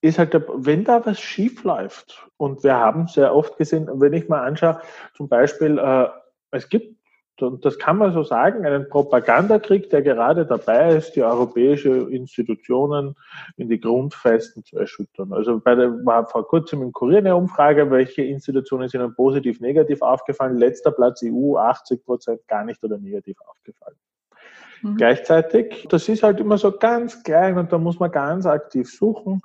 ist halt, wenn da was schief läuft, und wir haben sehr oft gesehen, wenn ich mal anschaue, zum Beispiel, äh, es gibt und das kann man so sagen, einen Propagandakrieg, der gerade dabei ist, die europäische Institutionen in die Grundfesten zu erschüttern. Also bei der, war vor kurzem im Kurier eine Umfrage, welche Institutionen sind positiv, negativ aufgefallen. Letzter Platz EU, 80 Prozent gar nicht oder negativ aufgefallen. Mhm. Gleichzeitig, das ist halt immer so ganz klein und da muss man ganz aktiv suchen.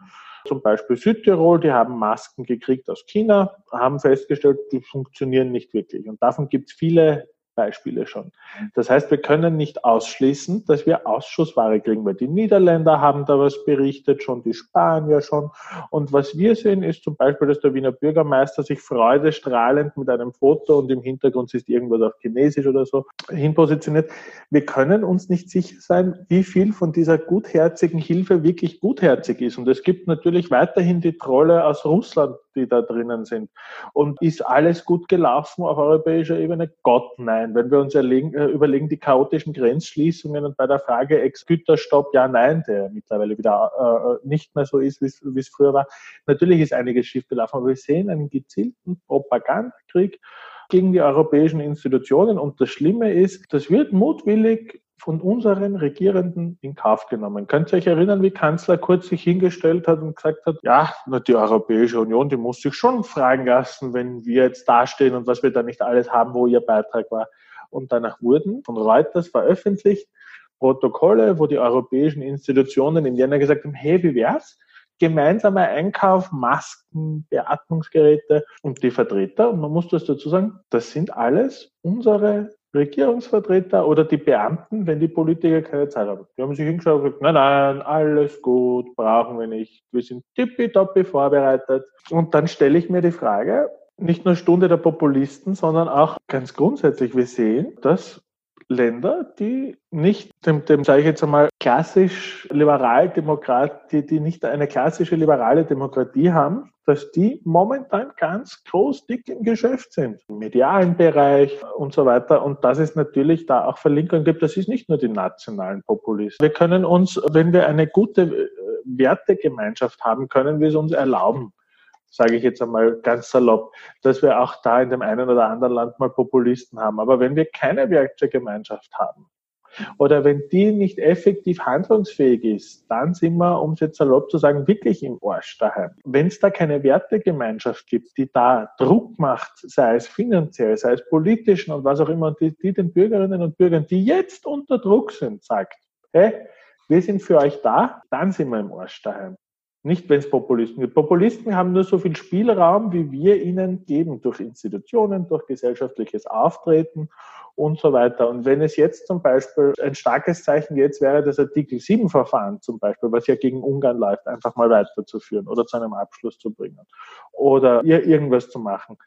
Zum Beispiel Südtirol, die haben Masken gekriegt aus China, haben festgestellt, die funktionieren nicht wirklich. Und davon gibt es viele Beispiele schon. Das heißt, wir können nicht ausschließen, dass wir Ausschussware kriegen, weil die Niederländer haben da was berichtet, schon die Spanier schon. Und was wir sehen, ist zum Beispiel, dass der Wiener Bürgermeister sich freudestrahlend mit einem Foto und im Hintergrund ist irgendwas auf Chinesisch oder so hinpositioniert. Wir können uns nicht sicher sein, wie viel von dieser gutherzigen Hilfe wirklich gutherzig ist. Und es gibt natürlich weiterhin die Trolle aus Russland, die da drinnen sind. Und ist alles gut gelaufen auf europäischer Ebene? Gott, nein. Wenn wir uns erlegen, äh, überlegen, die chaotischen Grenzschließungen und bei der Frage Ex-Güterstopp, ja, nein, der mittlerweile wieder äh, nicht mehr so ist, wie es früher war. Natürlich ist einiges schief gelaufen, aber wir sehen einen gezielten Propagandakrieg gegen die europäischen Institutionen. Und das Schlimme ist, das wird mutwillig von unseren Regierenden in Kauf genommen. Könnt ihr euch erinnern, wie Kanzler Kurz sich hingestellt hat und gesagt hat, ja, die Europäische Union, die muss sich schon fragen lassen, wenn wir jetzt dastehen und was wir da nicht alles haben, wo ihr Beitrag war. Und danach wurden von Reuters veröffentlicht Protokolle, wo die europäischen Institutionen in Jänner gesagt haben, hey, wie wär's? Gemeinsamer Einkauf, Masken, Beatmungsgeräte und die Vertreter, und man muss das dazu sagen, das sind alles unsere Regierungsvertreter oder die Beamten, wenn die Politiker keine Zeit haben. Die haben sich hingeschaut und gesagt, nein, nein, alles gut, brauchen wir nicht. Wir sind tippitoppi vorbereitet. Und dann stelle ich mir die Frage, nicht nur Stunde der Populisten, sondern auch ganz grundsätzlich, wir sehen, dass Länder, die nicht dem, dem sage ich jetzt einmal, klassisch liberal-demokrat, die, die nicht eine klassische liberale Demokratie haben, dass die momentan ganz groß dick im Geschäft sind, im medialen Bereich und so weiter. Und das ist natürlich da auch Verlinkungen gibt. Das ist nicht nur die nationalen Populisten. Wir können uns, wenn wir eine gute äh, Wertegemeinschaft haben, können wir es uns erlauben, sage ich jetzt einmal ganz salopp, dass wir auch da in dem einen oder anderen Land mal Populisten haben. Aber wenn wir keine Werkzeuggemeinschaft haben, oder wenn die nicht effektiv handlungsfähig ist, dann sind wir, um es jetzt salopp zu sagen, wirklich im Arsch daheim. Wenn es da keine Wertegemeinschaft gibt, die da Druck macht, sei es finanziell, sei es politischen und was auch immer, die, die den Bürgerinnen und Bürgern, die jetzt unter Druck sind, sagt, hey, wir sind für euch da, dann sind wir im Arsch daheim. Nicht, wenn es Populisten gibt. Populisten haben nur so viel Spielraum, wie wir ihnen geben, durch Institutionen, durch gesellschaftliches Auftreten und so weiter. Und wenn es jetzt zum Beispiel ein starkes Zeichen jetzt wäre, das Artikel 7 Verfahren zum Beispiel, was ja gegen Ungarn läuft, einfach mal weiterzuführen oder zu einem Abschluss zu bringen oder irgendwas zu machen.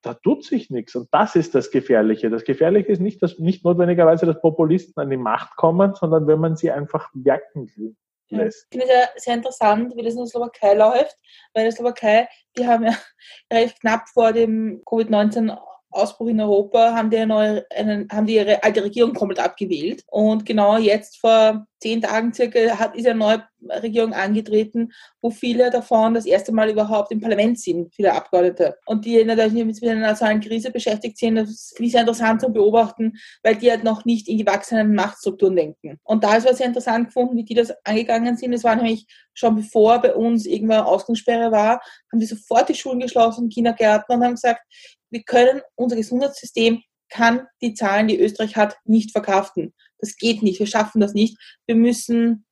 Da tut sich nichts. Und das ist das Gefährliche. Das Gefährliche ist nicht, dass nicht notwendigerweise, dass Populisten an die Macht kommen, sondern wenn man sie einfach wirken will Ich finde es ja sehr interessant, wie das in der Slowakei läuft, weil in der Slowakei, die haben ja relativ knapp vor dem Covid-19 Ausbruch in Europa haben die, neue, einen, haben die ihre alte Regierung komplett abgewählt. Und genau jetzt vor zehn Tagen circa hat, ist eine neue Regierung angetreten, wo viele davon das erste Mal überhaupt im Parlament sind, viele Abgeordnete. Und die natürlich mit einer nationalen Krise beschäftigt sind, das ist sehr interessant zu beobachten, weil die halt noch nicht in gewachsenen Machtstrukturen denken. Und da ist was sehr interessant gefunden, wie die das angegangen sind. Es war nämlich schon bevor bei uns irgendwann Ausgangssperre war, haben die sofort die Schulen geschlossen, Kindergärten und haben gesagt, wir können unser Gesundheitssystem kann die Zahlen, die Österreich hat, nicht verkraften. Das geht nicht. Wir schaffen das nicht. Wir müssen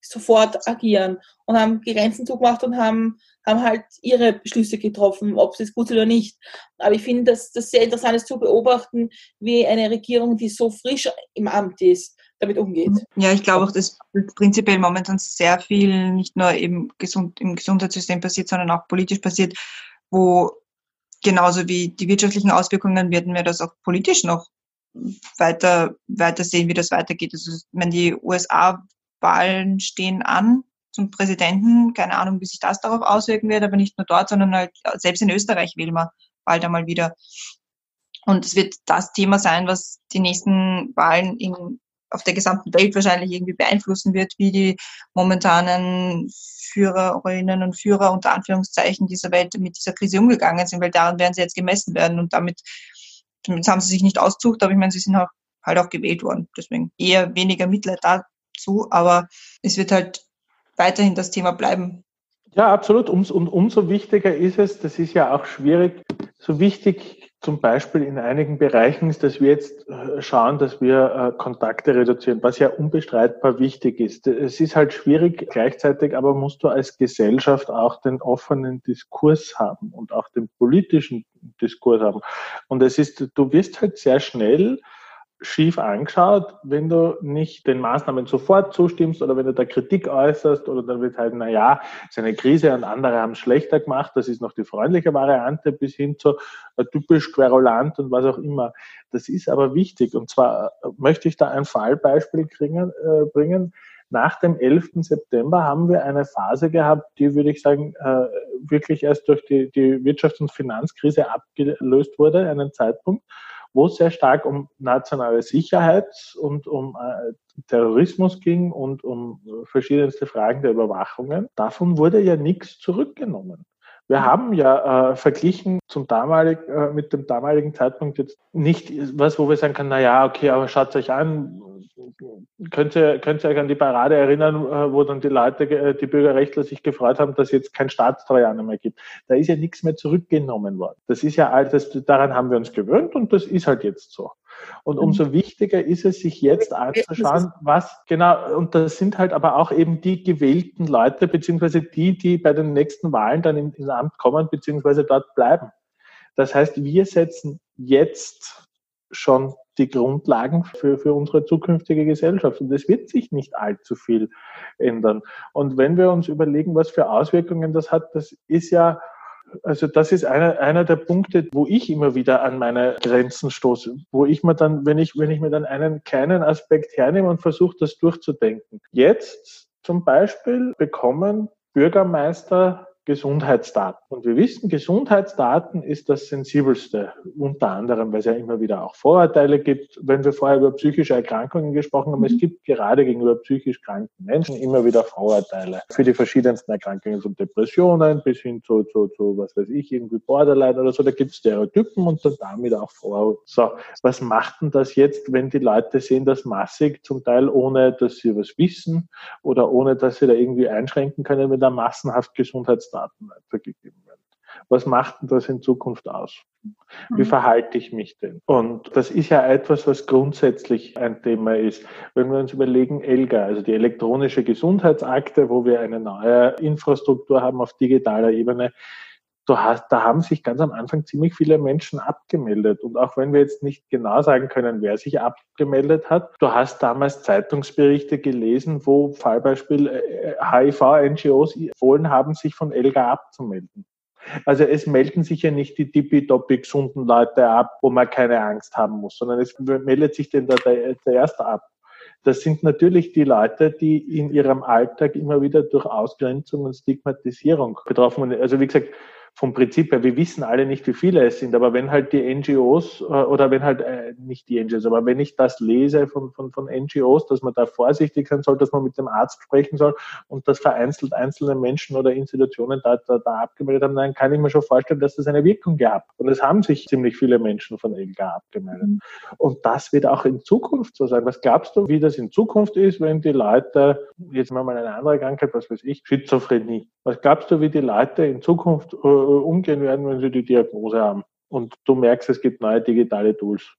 sofort agieren und haben Grenzen zugemacht und haben, haben halt ihre Beschlüsse getroffen, ob es jetzt gut ist oder nicht. Aber ich finde, dass das sehr interessant ist zu beobachten, wie eine Regierung, die so frisch im Amt ist, damit umgeht. Ja, ich glaube auch, dass prinzipiell momentan sehr viel nicht nur eben gesund, im Gesundheitssystem passiert, sondern auch politisch passiert, wo genauso wie die wirtschaftlichen Auswirkungen werden wir das auch politisch noch weiter, weiter sehen, wie das weitergeht. Also wenn die USA-Wahlen stehen an zum Präsidenten, keine Ahnung, wie sich das darauf auswirken wird, aber nicht nur dort, sondern halt selbst in Österreich wählen wir bald einmal wieder. Und es wird das Thema sein, was die nächsten Wahlen in, auf der gesamten Welt wahrscheinlich irgendwie beeinflussen wird, wie die momentanen Führerinnen und Führer unter Anführungszeichen dieser Welt mit dieser Krise umgegangen sind, weil daran werden sie jetzt gemessen werden und damit, damit haben sie sich nicht ausgesucht, aber ich meine, sie sind auch, halt auch gewählt worden. Deswegen eher weniger Mitleid dazu, aber es wird halt weiterhin das Thema bleiben. Ja, absolut. Und umso wichtiger ist es, das ist ja auch schwierig, so wichtig zum Beispiel in einigen Bereichen ist, dass wir jetzt äh, schauen, dass wir äh, Kontakte reduzieren, was ja unbestreitbar wichtig ist. Es ist halt schwierig, gleichzeitig aber musst du als Gesellschaft auch den offenen Diskurs haben und auch den politischen Diskurs haben. Und es ist, du wirst halt sehr schnell schief angeschaut, wenn du nicht den Maßnahmen sofort zustimmst oder wenn du da Kritik äußerst oder dann wird halt, na ja, ist eine Krise und andere haben es schlechter gemacht, das ist noch die freundliche Variante bis hin zu äh, typisch querulant und was auch immer. Das ist aber wichtig und zwar äh, möchte ich da ein Fallbeispiel kriegen, äh, bringen. Nach dem 11. September haben wir eine Phase gehabt, die, würde ich sagen, äh, wirklich erst durch die, die Wirtschafts- und Finanzkrise abgelöst wurde, einen Zeitpunkt, wo es sehr stark um nationale Sicherheit und um äh, Terrorismus ging und um verschiedenste Fragen der Überwachungen. Davon wurde ja nichts zurückgenommen. Wir haben ja äh, verglichen zum damalig, äh, mit dem damaligen Zeitpunkt jetzt nicht was, wo wir sagen können, na ja, okay, aber schaut euch an, könnt ihr, könnt ihr euch an die Parade erinnern, äh, wo dann die Leute, äh, die Bürgerrechtler sich gefreut haben, dass es jetzt kein Staatstrojaner mehr gibt. Da ist ja nichts mehr zurückgenommen worden. Das ist ja all das, daran haben wir uns gewöhnt und das ist halt jetzt so. Und umso mhm. wichtiger ist es, sich jetzt anzuschauen, was genau, und das sind halt aber auch eben die gewählten Leute, beziehungsweise die, die bei den nächsten Wahlen dann ins Amt kommen, beziehungsweise dort bleiben. Das heißt, wir setzen jetzt schon die Grundlagen für, für unsere zukünftige Gesellschaft. Und es wird sich nicht allzu viel ändern. Und wenn wir uns überlegen, was für Auswirkungen das hat, das ist ja, also das ist einer, einer der Punkte, wo ich immer wieder an meine Grenzen stoße, wo ich mir dann, wenn ich, wenn ich mir dann einen kleinen Aspekt hernehme und versuche, das durchzudenken. Jetzt zum Beispiel bekommen Bürgermeister Gesundheitsdaten. Und wir wissen, Gesundheitsdaten ist das Sensibelste, unter anderem, weil es ja immer wieder auch Vorurteile gibt. Wenn wir vorher über psychische Erkrankungen gesprochen haben, mhm. es gibt gerade gegenüber psychisch kranken Menschen immer wieder Vorurteile für die verschiedensten Erkrankungen, von Depressionen bis hin zu, zu, zu was weiß ich, irgendwie Borderline oder so. Da gibt es Stereotypen und dann damit auch Vorurteile. So, was macht denn das jetzt, wenn die Leute sehen, dass massig, zum Teil ohne, dass sie was wissen oder ohne, dass sie da irgendwie einschränken können, wenn da massenhaft Gesundheitsdaten Daten weitergegeben werden. Was macht denn das in Zukunft aus? Wie mhm. verhalte ich mich denn? Und das ist ja etwas, was grundsätzlich ein Thema ist. Wenn wir uns überlegen, ELGA, also die elektronische Gesundheitsakte, wo wir eine neue Infrastruktur haben auf digitaler Ebene, du hast, da haben sich ganz am Anfang ziemlich viele Menschen abgemeldet. Und auch wenn wir jetzt nicht genau sagen können, wer sich abgemeldet hat, du hast damals Zeitungsberichte gelesen, wo Fallbeispiel HIV-NGOs äh, empfohlen haben, sich von ELGA abzumelden. Also es melden sich ja nicht die tippitoppi gesunden Leute ab, wo man keine Angst haben muss, sondern es meldet sich denn der, der, der Erste ab. Das sind natürlich die Leute, die in ihrem Alltag immer wieder durch Ausgrenzung und Stigmatisierung betroffen sind. Also wie gesagt, vom Prinzip her, wir wissen alle nicht, wie viele es sind, aber wenn halt die NGOs äh, oder wenn halt äh, nicht die NGOs, aber wenn ich das lese von, von, von NGOs, dass man da vorsichtig sein soll, dass man mit dem Arzt sprechen soll und dass vereinzelt einzelne Menschen oder Institutionen da, da, da abgemeldet haben, dann kann ich mir schon vorstellen, dass das eine Wirkung gehabt. Und es haben sich ziemlich viele Menschen von LGA abgemeldet. Mhm. Und das wird auch in Zukunft so sein. Was glaubst du, wie das in Zukunft ist, wenn die Leute, jetzt mal eine andere Krankheit, was weiß ich, Schizophrenie. Was glaubst du, wie die Leute in Zukunft äh, umgehen werden, wenn sie die Diagnose haben? Und du merkst, es gibt neue digitale Tools.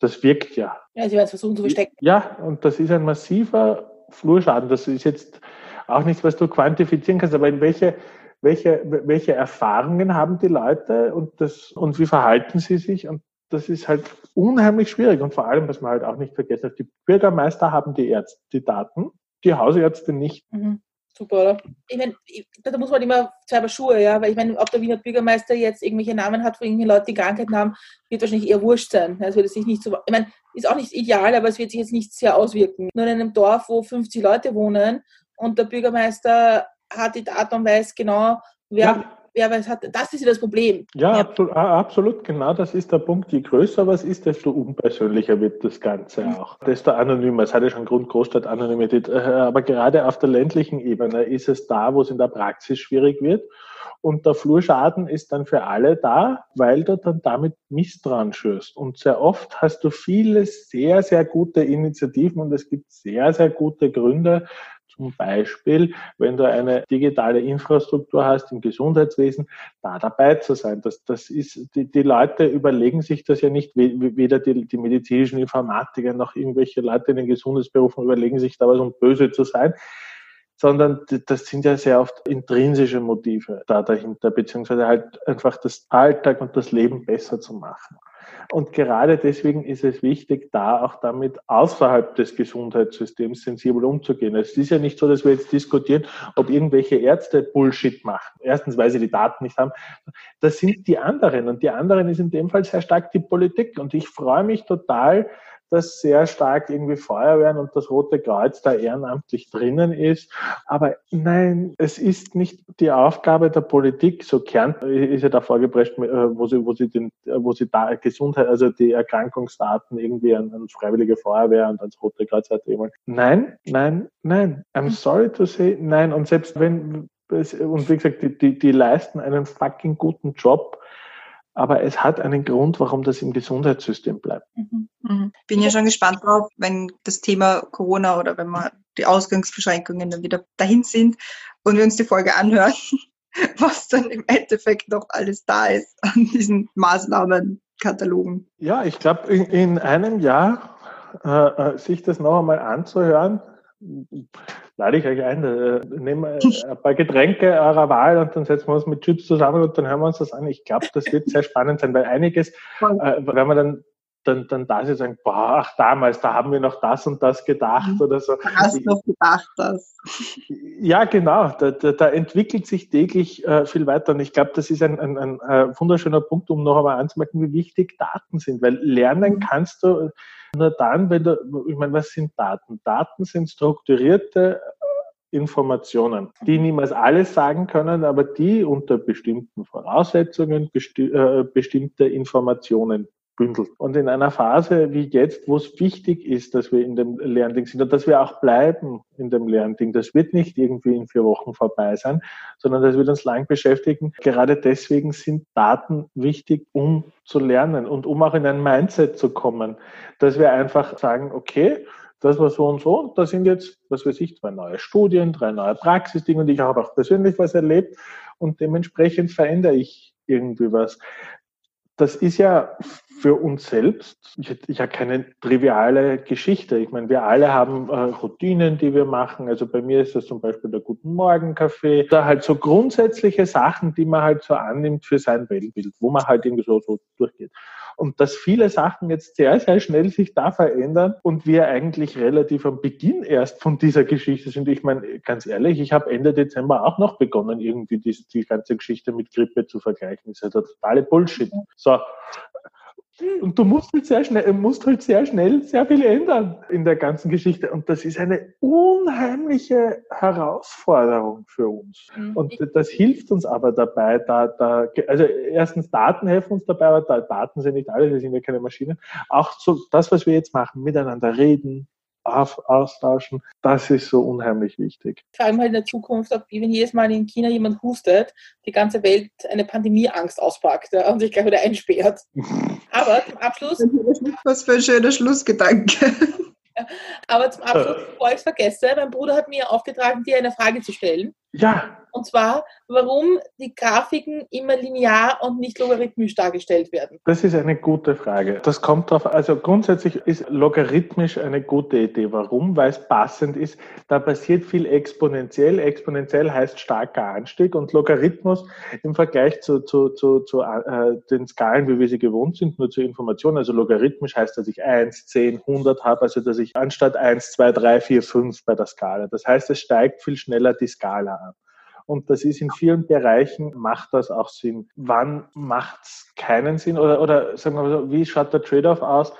Das wirkt ja. Ja, sie werden es versuchen zu verstecken. Ja, und das ist ein massiver Flurschaden. Das ist jetzt auch nichts, was du quantifizieren kannst, aber in welche, welche, welche Erfahrungen haben die Leute und, das, und wie verhalten sie sich? Und das ist halt unheimlich schwierig. Und vor allem, was man halt auch nicht vergessen hat, die Bürgermeister haben die Ärzte, die Daten, die Hausärzte nicht. Mhm. Super, oder? Ich meine, da muss man immer zwei Schuhe, ja, weil ich meine, ob der Wiener Bürgermeister jetzt irgendwelche Namen hat, wo irgendwelche Leute die Krankheiten haben, wird wahrscheinlich eher wurscht sein. Es wird sich nicht so, ich meine, ist auch nicht ideal, aber es wird sich jetzt nicht sehr auswirken. Nur in einem Dorf, wo 50 Leute wohnen und der Bürgermeister hat die Daten und weiß genau, wer ja wer weiß hat, das ist ja das Problem. Ja, ja. Absolut, absolut, genau das ist der Punkt. Je größer was ist, desto unpersönlicher wird das Ganze mhm. auch. Desto anonymer. Es hat ja schon Grund Großstadt-Anonymität. Äh, aber gerade auf der ländlichen Ebene ist es da, wo es in der Praxis schwierig wird. Und der Flurschaden ist dann für alle da, weil du dann damit Misstrauen schürst. Und sehr oft hast du viele sehr, sehr gute Initiativen und es gibt sehr, sehr gute Gründe, zum Beispiel, wenn du eine digitale Infrastruktur hast im Gesundheitswesen, da dabei zu sein. Das, das ist, die, die Leute überlegen sich das ja nicht, weder die, die medizinischen Informatiker noch irgendwelche Leute in den Gesundheitsberufen überlegen sich da was, um böse zu sein sondern das sind ja sehr oft intrinsische Motive da dahinter, beziehungsweise halt einfach das Alltag und das Leben besser zu machen. Und gerade deswegen ist es wichtig, da auch damit außerhalb des Gesundheitssystems sensibel umzugehen. Es ist ja nicht so, dass wir jetzt diskutieren, ob irgendwelche Ärzte Bullshit machen. Erstens, weil sie die Daten nicht haben. Das sind die anderen. Und die anderen ist in dem Fall sehr stark die Politik. Und ich freue mich total, dass sehr stark irgendwie Feuerwehren und das Rote Kreuz da ehrenamtlich drinnen ist. Aber nein, es ist nicht die Aufgabe der Politik, so Kern ist ja da vorgeprescht, äh, wo sie, wo sie den, wo sie da Gesundheit, also die Erkrankungsdaten irgendwie an, an Freiwillige Feuerwehr und ans Rote Kreuz hat jemand. Nein, nein, nein. I'm sorry to say, nein. Und selbst wenn, und wie gesagt, die, die, die leisten einen fucking guten Job, aber es hat einen Grund, warum das im Gesundheitssystem bleibt. Mhm. Mhm. Bin ja schon gespannt drauf, wenn das Thema Corona oder wenn wir die Ausgangsbeschränkungen dann wieder dahin sind und wir uns die Folge anhören, was dann im Endeffekt noch alles da ist an diesen Maßnahmenkatalogen. Ja, ich glaube, in, in, einem Jahr äh, äh sich das noch einmal anzuhören, lade ich euch ein, äh, nehmen ein paar Getränke eurer Wahl und dann setzen wir uns mit Chips zusammen und dann hören wir uns das an. Ich glaube, das wird sehr spannend sein, weil einiges, äh, wenn man dann dann, dann da sie sagen, boah, ach damals, da haben wir noch das und das gedacht mhm. oder so. Hast du noch gedacht, das? Ja, genau. Da, da, da entwickelt sich täglich äh, viel weiter. Und ich glaube, das ist ein, ein, ein, ein, äh, wunderschöner Punkt, um noch einmal anzumerken, wie wichtig Daten sind. Weil lernen mhm. kannst du nur dann, wenn du, ich meine, was sind Daten? Daten sind strukturierte äh, Informationen, die niemals alles sagen können, aber die unter bestimmten Voraussetzungen besti äh, bestimmte Informationen bündelt. Und in einer Phase wie jetzt, wo es wichtig ist, dass wir in dem Lernding sind und dass wir auch bleiben in dem Lernding, das wird nicht irgendwie in vier Wochen vorbei sein, sondern das wird uns lang beschäftigen. Gerade deswegen sind Daten wichtig, um zu lernen und um auch in ein Mindset zu kommen, dass wir einfach sagen, okay, das war so und so. Und da sind jetzt, was weiß ich, zwei neue Studien, drei neue Praxisdinge und ich habe auch persönlich was erlebt und dementsprechend verändere ich irgendwie was das ist ja für uns selbst ja keine triviale Geschichte. Ich meine, wir alle haben äh, Routinen, die wir machen. Also bei mir ist das zum Beispiel der Guten Morgen Kaffee. Da halt so grundsätzliche Sachen, die man halt so annimmt für sein Weltbild, wo man halt irgendwie so, so durchgeht. Und dass viele Sachen jetzt sehr, sehr schnell sich da verändern und wir eigentlich relativ am Beginn erst von dieser Geschichte sind. Ich meine, ganz ehrlich, ich habe Ende Dezember auch noch begonnen, irgendwie die, die ganze Geschichte mit Grippe zu vergleichen. Das ist ja totale Bullshit. So, Und du musst halt sehr schnell, musst halt sehr schnell sehr viel ändern in der ganzen Geschichte. Und das ist eine unheimliche Herausforderung für uns. Mhm. Und das hilft uns aber dabei, da, da, also erstens Daten helfen uns dabei, aber Daten sind nicht alles, wir sind ja keine Maschinen. Auch so das, was wir jetzt machen, miteinander reden, austauschen, das ist so unheimlich wichtig. Vor allem halt in der Zukunft, ob wenn jedes Mal in China jemand hustet, die ganze Welt eine Pandemieangst auspackt ja, und sich gleich wieder einsperrt. Aber zum Abschluss. Was für ein schöner Schlussgedanke. Aber zum Abschluss, bevor ich es vergesse, mein Bruder hat mir aufgetragen, dir eine Frage zu stellen. Ja. Und zwar, warum die Grafiken immer linear und nicht logarithmisch dargestellt werden. Das ist eine gute Frage. Das kommt darauf, also grundsätzlich ist logarithmisch eine gute Idee. Warum? Weil es passend ist. Da passiert viel exponentiell. Exponentiell heißt starker Anstieg und Logarithmus im Vergleich zu, zu, zu, zu äh, den Skalen, wie wir sie gewohnt sind, nur zur Information. Also logarithmisch heißt, dass ich 1, 10, 100 habe, also dass ich anstatt 1, 2, 3, 4, 5 bei der Skala. Das heißt, es steigt viel schneller die Skala. Und das ist in vielen Bereichen, macht das auch Sinn. Wann macht es keinen Sinn? Oder, oder sagen wir mal so, wie schaut der Trade-off aus?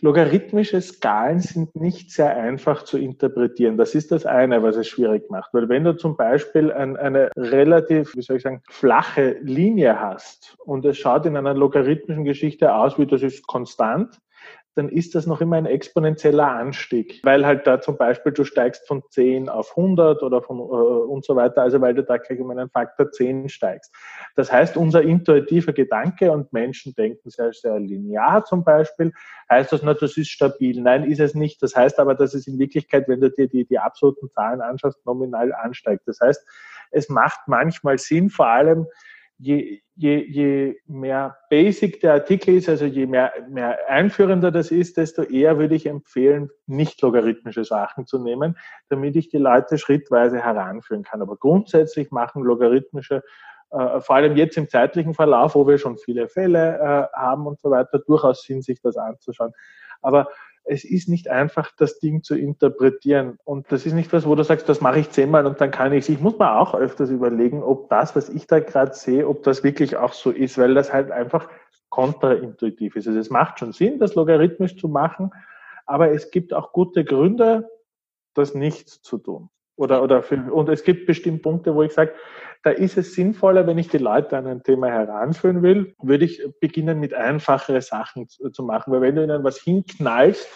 Logarithmische Skalen sind nicht sehr einfach zu interpretieren. Das ist das eine, was es schwierig macht. Weil wenn du zum Beispiel ein, eine relativ, wie soll ich sagen, flache Linie hast und es schaut in einer logarithmischen Geschichte aus, wie das ist konstant, dann ist das noch immer ein exponentieller Anstieg, weil halt da zum Beispiel du steigst von 10 auf 100 oder von äh, und so weiter, also weil du da gleich um einen Faktor 10 steigst. Das heißt, unser intuitiver Gedanke und Menschen denken sehr, sehr linear zum Beispiel, heißt das, na, das ist stabil. Nein, ist es nicht. Das heißt aber, dass es in Wirklichkeit, wenn du dir die, die absoluten Zahlen anschaust, nominal ansteigt. Das heißt, es macht manchmal Sinn, vor allem je, je, je mehr basic der Artikel ist, also je mehr, mehr einführender das ist, desto eher würde ich empfehlen, nicht logarithmische Sachen zu nehmen, damit ich die Leute schrittweise heranführen kann. Aber grundsätzlich machen logarithmische äh, vor allem jetzt im zeitlichen Verlauf, wo wir schon viele Fälle äh, haben und so weiter, durchaus Sinn, sich das anzuschauen. Aber es ist nicht einfach, das Ding zu interpretieren. Und das ist nicht was, wo du sagst, das mache ich zehnmal und dann kann ich Ich muss mir auch öfters überlegen, ob das, was ich da gerade sehe, ob das wirklich auch so ist, weil das halt einfach kontraintuitiv ist. Also es macht schon Sinn, das logarithmisch zu machen, aber es gibt auch gute Gründe, das nicht zu tun. Oder, oder für, und es gibt bestimmt Punkte, wo ich sage, da ist es sinnvoller, wenn ich die Leute an ein Thema heranführen will, würde ich beginnen mit einfachere Sachen zu, zu machen. Weil wenn du ihnen was hinknallst,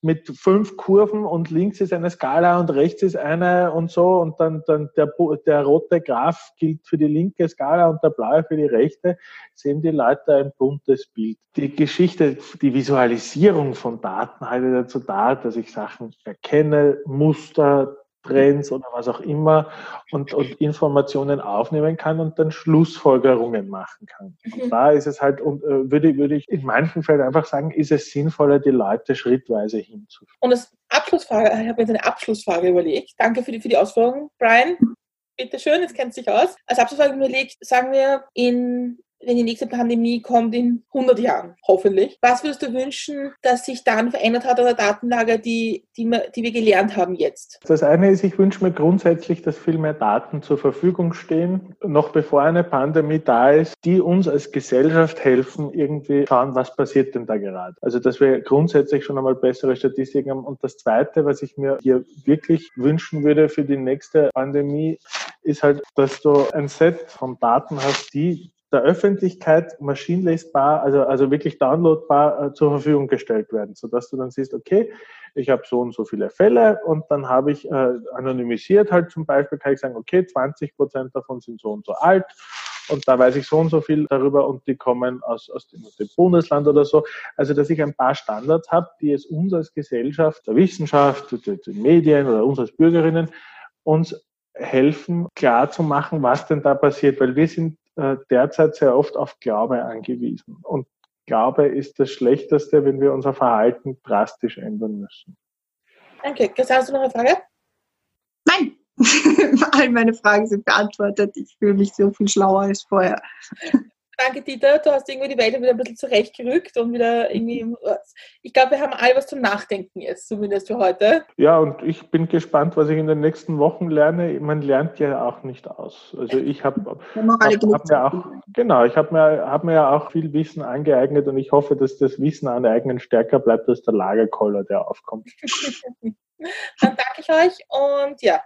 mit fünf Kurven und links ist eine Skala und rechts ist eine und so und dann, dann der, der rote Graph gilt für die linke Skala und der blaue für die rechte, sehen die Leute ein buntes Bild. Die Geschichte, die Visualisierung von Daten halte dazu da, dass ich Sachen erkenne, Muster, Trends oder was auch immer und, und Informationen aufnehmen kann und dann Schlussfolgerungen machen kann. Und mhm. da ist es halt, und äh, würde, würde ich in manchen Fällen einfach sagen, ist es sinnvoller, die Leute schrittweise hinzuführen. Und als Abschlussfrage, ich habe mir eine Abschlussfrage überlegt. Danke für die, für die Ausführungen, Brian. Bitte schön, jetzt kennt sich aus. Als Abschlussfrage überlegt, sagen wir, in wenn die nächste Pandemie kommt in 100 Jahren, hoffentlich. Was würdest du wünschen, dass sich dann verändert hat an der Datenlage, die, die, wir, die wir gelernt haben jetzt? Das eine ist, ich wünsche mir grundsätzlich, dass viel mehr Daten zur Verfügung stehen, noch bevor eine Pandemie da ist, die uns als Gesellschaft helfen, irgendwie schauen, was passiert denn da gerade. Also, dass wir grundsätzlich schon einmal bessere Statistiken haben. Und das Zweite, was ich mir hier wirklich wünschen würde für die nächste Pandemie, ist halt, dass du ein Set von Daten hast, die der Öffentlichkeit maschinenlesbar, also, also wirklich downloadbar äh, zur Verfügung gestellt werden, sodass du dann siehst, okay, ich habe so und so viele Fälle und dann habe ich äh, anonymisiert halt zum Beispiel, kann ich sagen, okay, 20 Prozent davon sind so und so alt und da weiß ich so und so viel darüber und die kommen aus, aus dem, dem Bundesland oder so. Also, dass ich ein paar Standards habe, die es uns als Gesellschaft, der Wissenschaft, den Medien oder uns als Bürgerinnen uns helfen, klar zu machen, was denn da passiert, weil wir sind derzeit sehr oft auf Glaube angewiesen. Und Glaube ist das Schlechteste, wenn wir unser Verhalten drastisch ändern müssen. Danke. Christian, hast du noch eine Frage? Nein. All meine Fragen sind beantwortet. Ich fühle mich so viel schlauer als vorher. Danke, Dieter. Du hast irgendwie die Welt wieder ein bisschen zurechtgerückt und wieder irgendwie. Ich glaube, wir haben alle was zum Nachdenken jetzt, zumindest für heute. Ja, und ich bin gespannt, was ich in den nächsten Wochen lerne. Man lernt ja auch nicht aus. Also ich habe hab, hab mir auch, genau, ich habe mir, hab mir ja auch viel Wissen angeeignet und ich hoffe, dass das Wissen aneignen stärker bleibt als der Lagerkoller, der aufkommt. Dann danke ich euch und ja,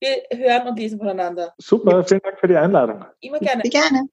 wir hören und lesen voneinander. Super, vielen Dank für die Einladung. Immer gerne. Gerne.